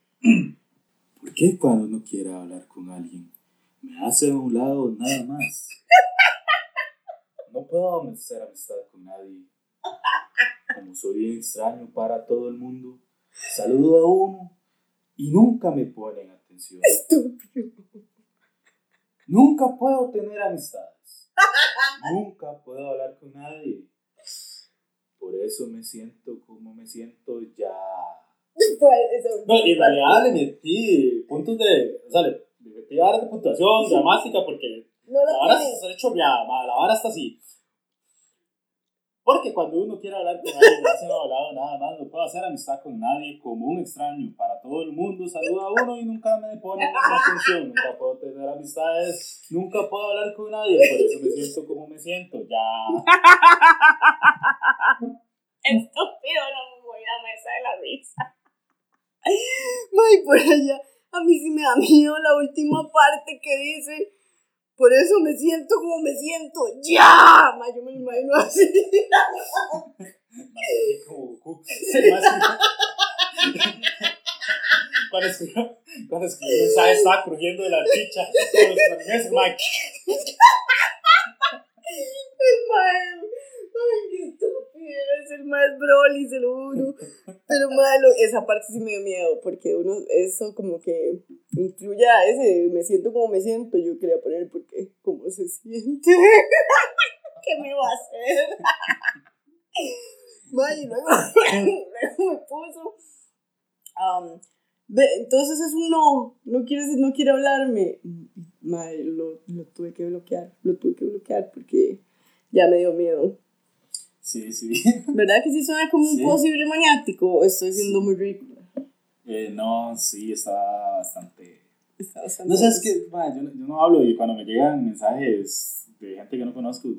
¿Por qué cuando uno quiere hablar con alguien hace a un lado nada más? No puedo hacer amistad con nadie. Como soy bien extraño para todo el mundo, saludo a uno y nunca me ponen atención. Estúpido. Nunca puedo tener amistades. Nunca puedo hablar con nadie. Por eso me siento como me siento ya. Pues, eso- No, y en realidad le metí puntos de. O sea, le, le metí varas de puntuación, gramática, porque No la vara se ha hecho la vara está así. Porque cuando uno quiere hablar con alguien, no se ha hablado nada más, no puedo hacer amistad con nadie como un extraño. Para todo el mundo saluda a uno y nunca me ponen atención. Nunca puedo tener amistades, nunca puedo hablar con nadie, por eso me siento como me siento. Ya. Estúpido, no me voy a la mesa de la risa. Ay, por allá. A mí sí me da miedo la última parte que dice. Por eso me siento como me siento. ¡Ya! Ma, yo me lo imagino así. Cuando escribió, cuando escribió mensaje estaba crujiendo de la chicha. Todos los animes, Mike. Ay, qué estúpido. Es el más Broly, se lo juro. Pero malo, esa parte sí me dio miedo. Porque uno, eso como que incluye ese. Me siento como me siento. Yo quería poner porque, ¿cómo se siente? ¿Qué me va a hacer? Mae, y luego, luego me puso. ve, entonces es un no. No quiere, no quiere hablarme. Mae, lo, lo tuve que bloquear. Lo tuve que bloquear porque ya me dio miedo. Sí, sí. ¿Verdad que sí suena como Sí. un posible maniático? ¿O estoy siendo muy ridícula? Eh, no, sí, está bastante. Está bastante No sé, es que ma, yo, no- yo no hablo y cuando me llegan mensajes de gente que no conozco,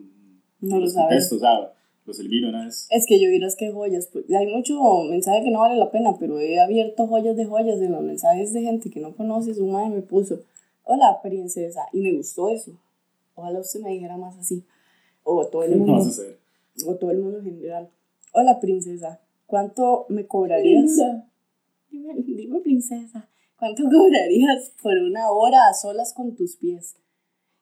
No lo los sabes. contesto, sea, los elimino una vez. Es que yo vieras que joyas, pues, hay mucho mensaje que no vale la pena, pero he abierto joyas de joyas en los mensajes de gente que no conoces. Un madre me puso, hola princesa, y me gustó eso. Ojalá usted me dijera más así. O todo el No mundo, a hacer. O todo el mundo en general. Hola princesa, ¿cuánto me cobrarías? Dime, dime princesa, ¿cuánto cobrarías por una hora a solas con tus pies?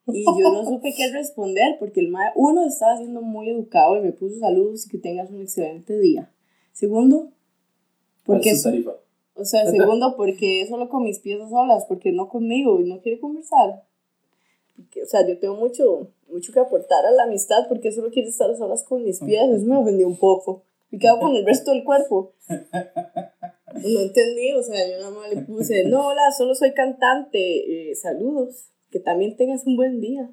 Y yo no supe qué responder porque el mae, uno, estaba siendo muy educado y me puso saludos y que tengas un excelente día. Segundo, ¿Cuál porque, es o sea, segundo, porque solo con mis pies a solas, porque no conmigo y no quiere conversar. O sea, yo tengo mucho, mucho que aportar a la amistad porque solo quiere estar solas con mis pies. Eso me ofendió un poco. ¿Y qué hago con el resto del cuerpo? No entendí, o sea, yo nada más le puse, no, hola, solo soy cantante, eh, saludos, que también tengas un buen día.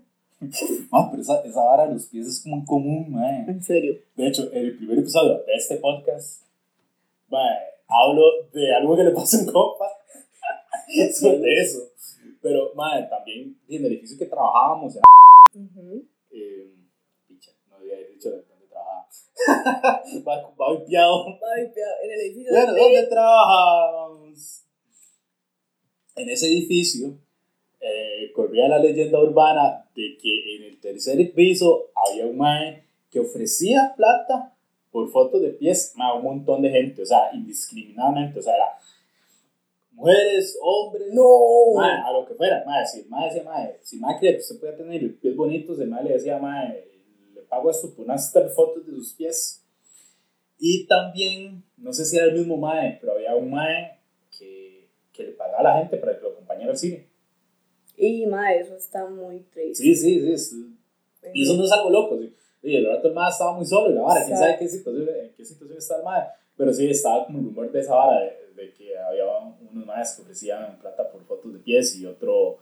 Ah, pero esa, esa vara de los pies es como muy común, mae. En serio. De hecho, en el primer episodio de este podcast, mae, hablo de algo que le pasó en compa. sobre eso. Pero, mae, también en el edificio que trabajábamos, Ujú. eh, picha, no había dicho de dónde trabajaba. va, va golpeado. Ay, pero en el edificio Bueno, de- ¿dónde trabajábamos? En ese edificio, eh, corría la leyenda urbana de que en el tercer piso había un mae que ofrecía plata por fotos de pies a un montón de gente, o sea, indiscriminadamente, o sea, era mujeres, hombres, no. a lo que fuera, mae, si el mae decía, mae, si mae creía que usted podía tener pies bonitos, el mae le decía, mae, le pago esto por unas fotos de sus pies. Y también, no sé si era el mismo mae, pero había un mae que, que le pagaba a la gente para que lo acompañara al cine. Y mae, eso está muy triste. Sí, sí, sí. y eso no es algo loco, sí. Y el rato el mae estaba muy solo y la vara, quién sabe qué situación, en qué situación está el mae. Pero sí, estaba como el rumor de esa vara, de, de que había unos maes que ofrecían plata por fotos de pies y otro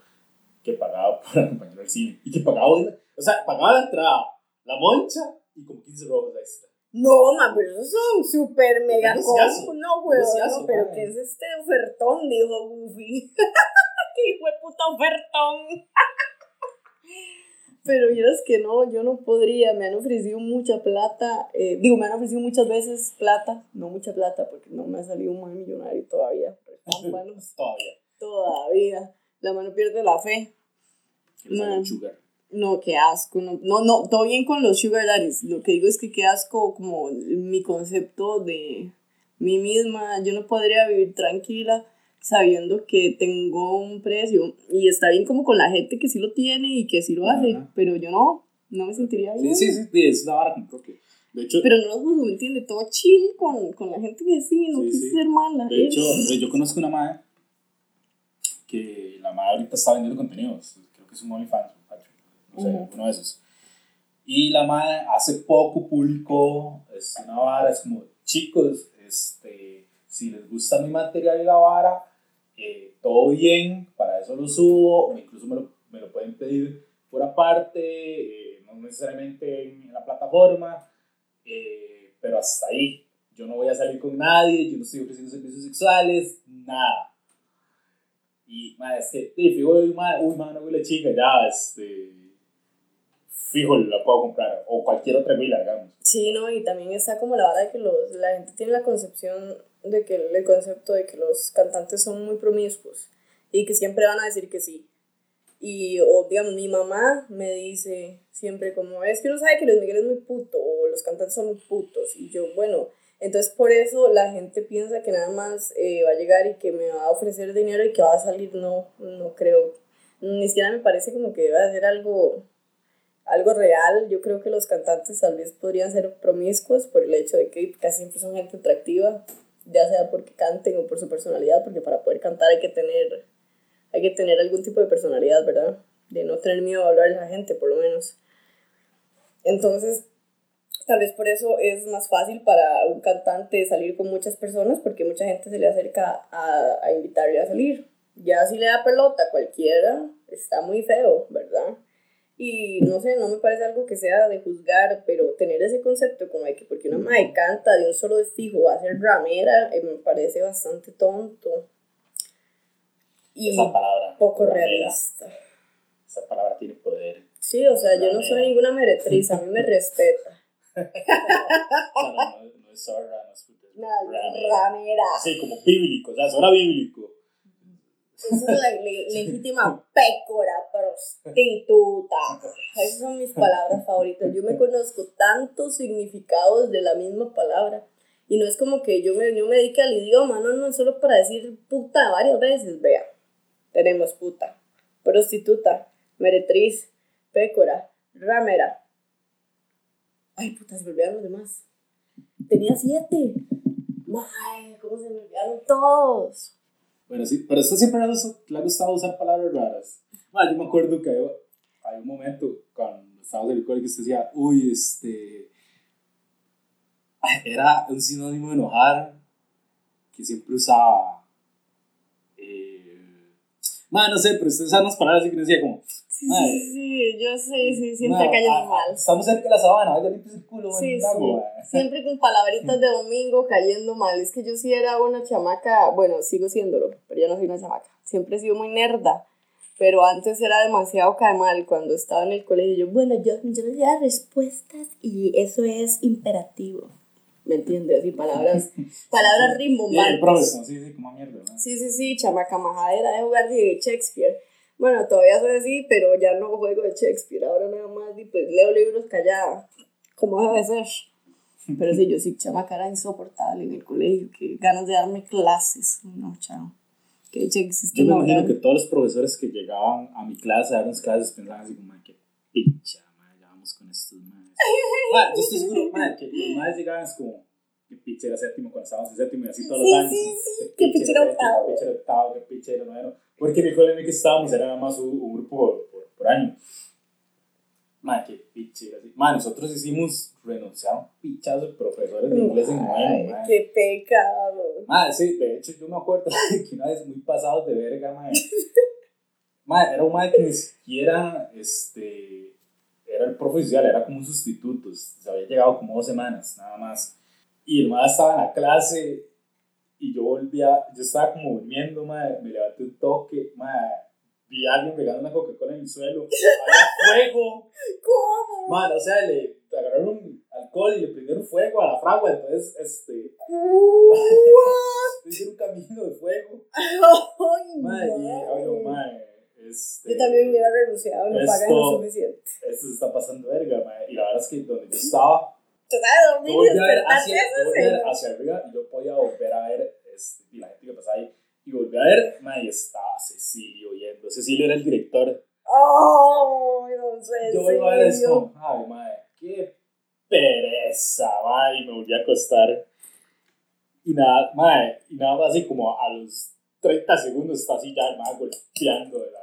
que pagaba por acompañar al cine. Y que pagaba, o sea, pagaba la entrada, la moncha y como 15 robos extra. No, ma, pero eso es un super mega combo. No, güey, no, pero ¿qué es este ofertón? Dijo Goofy. ¡Qué hijo de puta ofertón! pero es que no, yo no podría. Me han ofrecido mucha plata. Eh, digo, me han ofrecido muchas veces plata. No mucha plata, porque no me ha salido un mal millonario todavía. todavía. Todavía. La mano pierde la fe. Man. No, qué asco. No, no, no, todo bien con los sugar daddies. Lo que digo es que qué asco como mi concepto de mí misma. Yo no podría vivir tranquila sabiendo que tengo un precio y está bien como con la gente que sí lo tiene y que sí lo hace, pero yo no, no me sentiría bien. Sí, sí, sí, es una vara que, de hecho... Pero no lo ¿me entiende? Todo chill con, con la gente que sí, no quise ser mala. De hecho, yo conozco una madre que la madre ahorita está vendiendo contenidos, creo que es un OnlyFans, no sé, uno de esos. Y la madre hace poco publicó, es una vara, es como, chicos, este, si les gusta mi material y la vara, eh, todo bien, para eso lo subo, incluso me lo, me lo pueden pedir por aparte, eh, no necesariamente en, la plataforma, eh, pero hasta ahí. Yo no voy a salir con nadie, yo no estoy ofreciendo servicios sexuales, nada. Y, madre, es que, fijo, uy, madre, uy, madre, no la chica, ya, este, fijo, la puedo comprar, o cualquier otra vila, digamos. Sí, no, y también está como la hora de que los, la gente tiene la concepción de que el concepto de que los cantantes son muy promiscuos y que siempre van a decir que sí. Y, o digamos, mi mamá me dice siempre como, es que uno sabe que Luis Miguel es muy puto, o los cantantes son muy putos. Y yo, bueno, entonces por eso la gente piensa que nada más eh, va a llegar y que me va a ofrecer dinero y que va a salir. No, no creo. Ni siquiera me parece como que debe hacer algo, algo real. Yo creo que los cantantes tal vez podrían ser promiscuos por el hecho de que casi siempre son gente atractiva ya sea porque canten o por su personalidad, porque para poder cantar hay que tener, hay que tener algún tipo de personalidad, ¿verdad? De no tener miedo a hablar a la gente, por lo menos. Entonces, tal vez por eso es más fácil para un cantante salir con muchas personas, porque mucha gente se le acerca a, a invitarle a salir. Ya si le da pelota a cualquiera, está muy feo, ¿verdad? Y no sé, no me parece algo que sea de juzgar, pero tener ese concepto como de que porque una madre canta de un solo de fijo va a ser ramera, eh, me parece bastante tonto. Y Esa palabra. Poco realista. Esa palabra tiene poder. Sí, o sea, yo no soy ninguna meretriz, a mí me respeta. no, no, no, es zorra, no es ramera. Sí, como bíblico, o sea, suena bíblico. Esa es la legítima pécora, prostituta. Esas son mis palabras favoritas. Yo me conozco tantos significados de la misma palabra. Y no es como que yo me, yo me dedique al idioma, no, no, solo para decir puta varias veces. Vea, tenemos puta, prostituta, meretriz, pécora, ramera. Ay, puta, se me olvidaron los demás. Tenía siete. Ay, ¿cómo se me olvidaron todos? Bueno, sí, pero esto siempre le ha gustado usar palabras raras. Bueno, yo me acuerdo que hay, un momento cuando estábamos en el colegio que usted decía, uy, este. Era un sinónimo de enojar que siempre usaba. Eh, no sé, pero usted usaba unas palabras que decía como. Sí, sí, sí, yo sé, sí, siempre cayendo mal. Estamos cerca de la sabana, vaya limpias el culo, sí, sí. Siempre con palabritas de domingo cayendo mal. Es que yo sí era una chamaca, bueno, sigo siéndolo, pero ya no soy una chamaca. Siempre he sido muy nerda, pero antes era demasiado cae mal cuando estaba en el colegio. Yo, bueno, yo, yo decía respuestas y eso es imperativo. ¿Me entiendes? Así palabras, palabras rimbombantes. Sí, sí, como mierda. Sí, sí, sí, chamaca majadera de jugar de Shakespeare. Bueno, todavía soy así, pero ya no juego de Shakespeare, ahora nada más, y pues leo libros callada, como debe ser. Pero sí, yo sí, chama, cara insoportable en el colegio, que ganas de darme clases. No, chao. Que existe Yo me imagino que todos los profesores que llegaban a mi clase a darnos clases pensaban así como, qué pincha, madre, ya vamos con madres. yo estoy seguro, madre, que los madres llegaban como, qué pinche era séptimo cuando estábamos en séptimo y así todos los años. Sí, sí, qué pinche era octavo. Qué pinche era octavo, qué pinche era noveno. Porque en el colegio en el que estábamos era nada más un, un grupo por, por, por año. Madre, qué pinche así. Madre, nosotros hicimos renunciar a un pichazo de profesores de inglés en noveno, madre. Qué pecado. Madre, sí, de hecho yo me acuerdo que una vez muy pasado de verga, madre. madre, era un madre que ni siquiera, este, era el profesional, era como un sustituto. Se había llegado como dos semanas, nada más. Y el madre estaba en la clase y yo volvía, yo estaba como durmiendo, madre, me levanté un toque, madre, vi a alguien pegando una Coca-Cola en el suelo, había fuego. ¿Cómo? Madre, o sea, le agarraron alcohol y le prendieron fuego a la fragua, entonces, este, hice un camino de fuego. Ay, Madre, y hablo, madre, este, Yo también hubiera renunciado, no pagan lo suficiente. esto se está pasando verga, madre, y la verdad es que donde yo estaba, sabes dormir yo y volví a ver despertarte hacia, yo hacia arriba y yo podía volver a ver este, y la gente que pasaba ahí. Y volví a ver, madre, y estaba Cecilio yendo. Cecilio era el director. Oh, no sé. Yo iba a ver eso, ay, madre, qué pereza, madre, y me volví a acostar. Y nada, madre, y nada más así como a los 30 segundos está así ya el golpeando de la,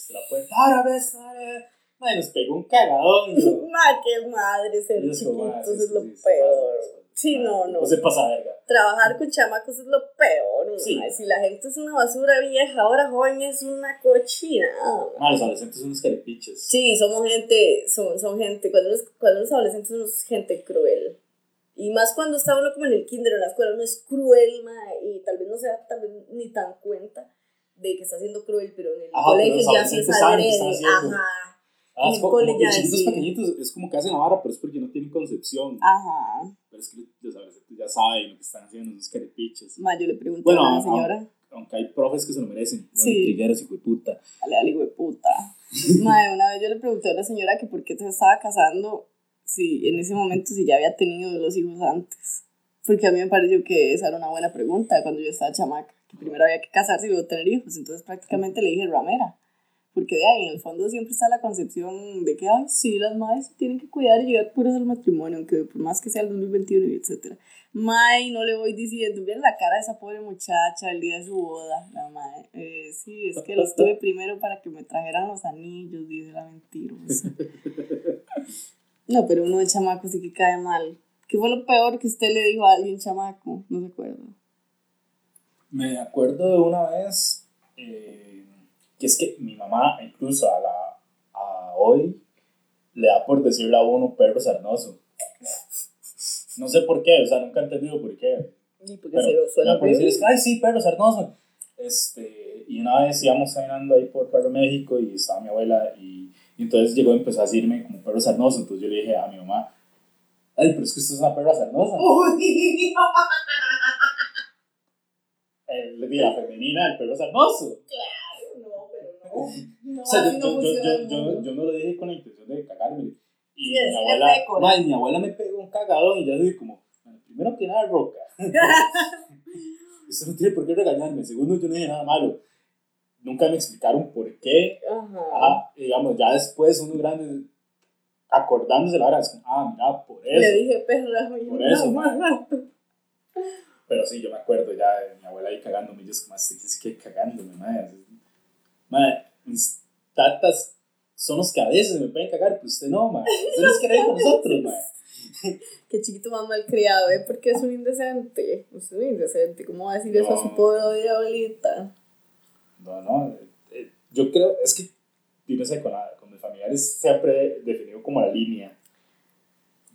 desde la puerta. Ahora ves, ahora. Madre, nos pegó un cagadón. Ma, qué madre ser eso, chiquitos es lo sí, peor. Sí, no, no. No se pasa verga. Trabajar con chamacos es lo peor. Sí. ma. Si la gente es una basura vieja, ahora joven es una cochina. Madre, los adolescentes son unos carepiches. Sí, somos gente, son, son gente, cuando es- cuando uno es adolescente somos gente cruel. Y más cuando está uno como en el kinder o en la escuela, uno es cruel, ma, y tal vez no se da tal vez ni tan cuenta de que está siendo cruel, pero en el Ajá, colegio ya sí es adrede. Ajá, Ah, En es el como, ya chiquitos sí. pequeñitos es como que hacen la vara, pero es porque no tienen concepción. ajá. Pero es que los adolescentes ya saben lo que están haciendo, esos carepiches. Ma, yo le pregunté Bueno, a una ah, señora, Aunque hay profes que se lo merecen. Sí. Trigueros, hijo de puta. dale, dale, hijo de puta. Madre, una vez yo le pregunté a una señora que por qué se estaba casando, si en ese momento si ya había tenido los hijos antes. Porque a mí me pareció que esa era una buena pregunta cuando yo estaba chamaca, que primero había que casarse y luego tener hijos. Entonces prácticamente le dije ramera. Porque de ahí en el fondo siempre está la concepción de que, ay, sí, las madres se tienen que cuidar y llegar puras al matrimonio, aunque por más que sea el 2021 y etcétera. May, no le voy diciendo, miren la cara de esa pobre muchacha el día de su boda, la madre. Eh, sí, es que los tuve primero para que me trajeran los anillos, dice la mentirosa. No, pero uno de chamaco sí que cae mal. ¿Qué fue lo peor que usted le dijo a alguien chamaco? No se acuerda. Me acuerdo de una vez eh, que es que mi mamá, incluso a, la, a hoy, le da por decirle a uno perro sarnoso. No sé por qué, o sea, nunca he entendido por qué. Y porque Pero, se suena por decir, ay, sí, perro sarnoso. Este, y una vez íbamos caminando ahí por Perro México y estaba mi abuela y, y entonces llegó y empezó a decirme como perro sarnoso. Entonces yo le dije a mi mamá, ay, pero es que usted es una perra sarnosa. Uy, Le dije la femenina del perro sarnoso. no, pero no. No, O sea, yo, no yo, yo, funciona yo, el yo, mundo. yo no lo dije con la intención de cagarme. Y Sí, mi abuela, mi abuela me pegó un cagadón y yo dije como, bueno, primero que nada, roca. Eso no tiene por qué regañarme. Segundo, yo no dije nada malo. Nunca me explicaron por qué. Ajá. Digamos, ya después uno grande acordándose la hora, es como, ah, mira, por Le eso. dije perra, Por eso. Pero sí, yo me acuerdo ya de mi abuela ahí cagándome. y Yo es como, "Este, es que cagándome, madre. Madre, mis tatas son los que a veces me pueden cagar, pero usted no, madre. Usted no es que con nosotros, madre. Qué chiquito más mal criado, ¿eh? Porque es un indecente. Es un indecente. ¿Cómo va a decir eso a su pobre abuelita? No, no. eh, eh, yo creo, es que, yo no sé, con, la- con mis familiares siempre he definido como la línea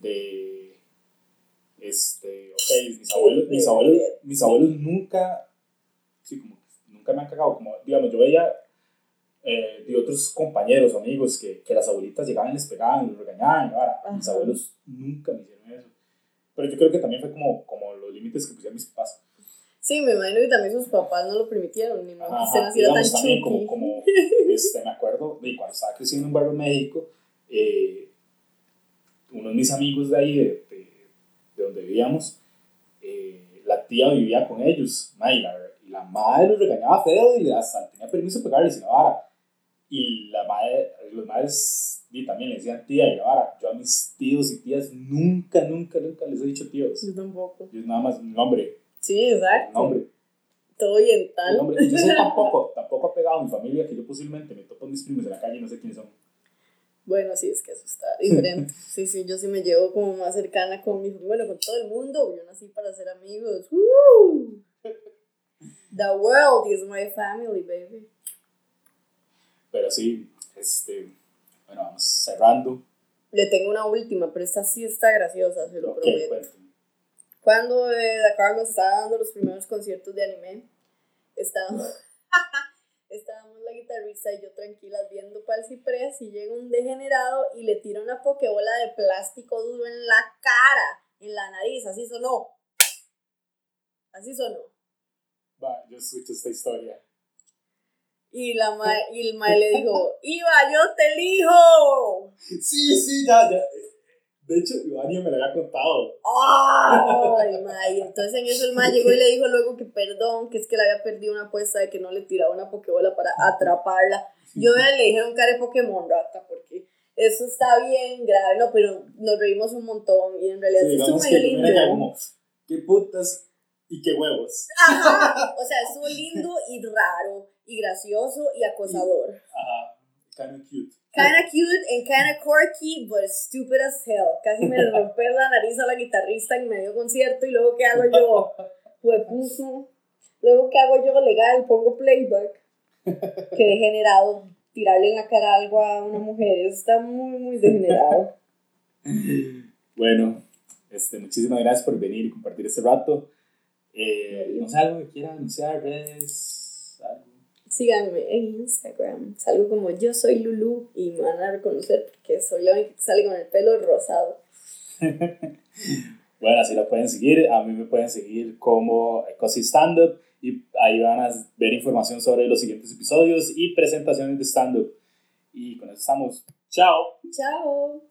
de, este, ok, mis abuelos, mis abuelos, mis abuelos nunca, sí, como, nunca me han cagado, como, digamos, yo veía eh, de otros compañeros o amigos que, que las abuelitas llegaban y les pegaban regañaban, ahora, mis abuelos nunca me hicieron eso. Pero yo creo que también fue como, como los límites que pusieron mis papás. Sí, me imagino que también sus papás no lo permitieron, ni modo que naciera tan también como, como este, me acuerdo de cuando estaba creciendo en Barrio México, eh, uno de mis amigos de ahí, de donde vivíamos, eh, la tía vivía con ellos, ma, y, la, y la madre los regañaba feo y hasta tenía permiso de pegarles y la vara. Y la madre, los madres y también le decían tía y la vara. Yo a mis tíos y tías nunca, nunca, nunca les he dicho tíos. Yo tampoco. Yo nada más nombre, Sí, exacto. nombre. Todo oriental. nombre. Yo soy tampoco, tampoco apegado a mi familia que yo posiblemente me topo a mis primos en la calle y no sé quiénes son. Bueno, sí, es que eso está diferente. Sí, sí, yo sí me llevo como más cercana con mi bueno, con todo el mundo. Yo nací para ser amigos. ¡Woo! The world is my family, baby. Pero sí, este, bueno, vamos cerrando. Le tengo una última, pero esta sí está graciosa, se lo Ok, prometo. cuéntame. Cuando eh, la Carlos estaba dando los primeros conciertos de anime, estábamos, estábamos guitarrista y yo tranquilas viendo para el ciprés y llega un degenerado y le tira una pokebola de plástico duro en la cara, en la nariz, así sonó. Así sonó. Va, yo escucho esta historia. Y, la ma y el mae le dijo, Iba, yo te elijo. Sí, sí, ya, ya. De hecho, Ivania me lo había contado. ¡Ay, mae! Y entonces en eso el mae llegó y le dijo luego que perdón, que es que le había perdido una apuesta de que no le tiraba una pokebola para atraparla. Yo le dije un cara Pokémon rata porque eso está bien grave, no, pero nos reímos un montón y en realidad Sí, estuvo medio lindo. qué putas y qué huevos. Ajá, o sea, estuvo lindo y raro y gracioso y acosador. Ajá, kind of cute. Kinda cute and kinda quirky, but stupid as hell. Casi me rompe la nariz a la guitarrista en medio concierto y luego ¿qué hago yo? Huepuso. Luego ¿qué hago yo? Legal, pongo playback. Qué degenerado. Tirarle en la cara algo a una mujer. Eso está muy, muy degenerado. Bueno, este, muchísimas gracias por venir y compartir este rato. Eh, no sé, algo que quiera anunciar, redes, algo. Síganme en Instagram. Salgo como yo soy Lulu y me van a reconocer porque soy la única que sale con el pelo rosado. Bueno, así lo pueden seguir. A mí me pueden seguir como Cosi Stand Up y ahí van a ver información sobre los siguientes episodios y presentaciones de stand up. Y con eso estamos. Chao. Chao.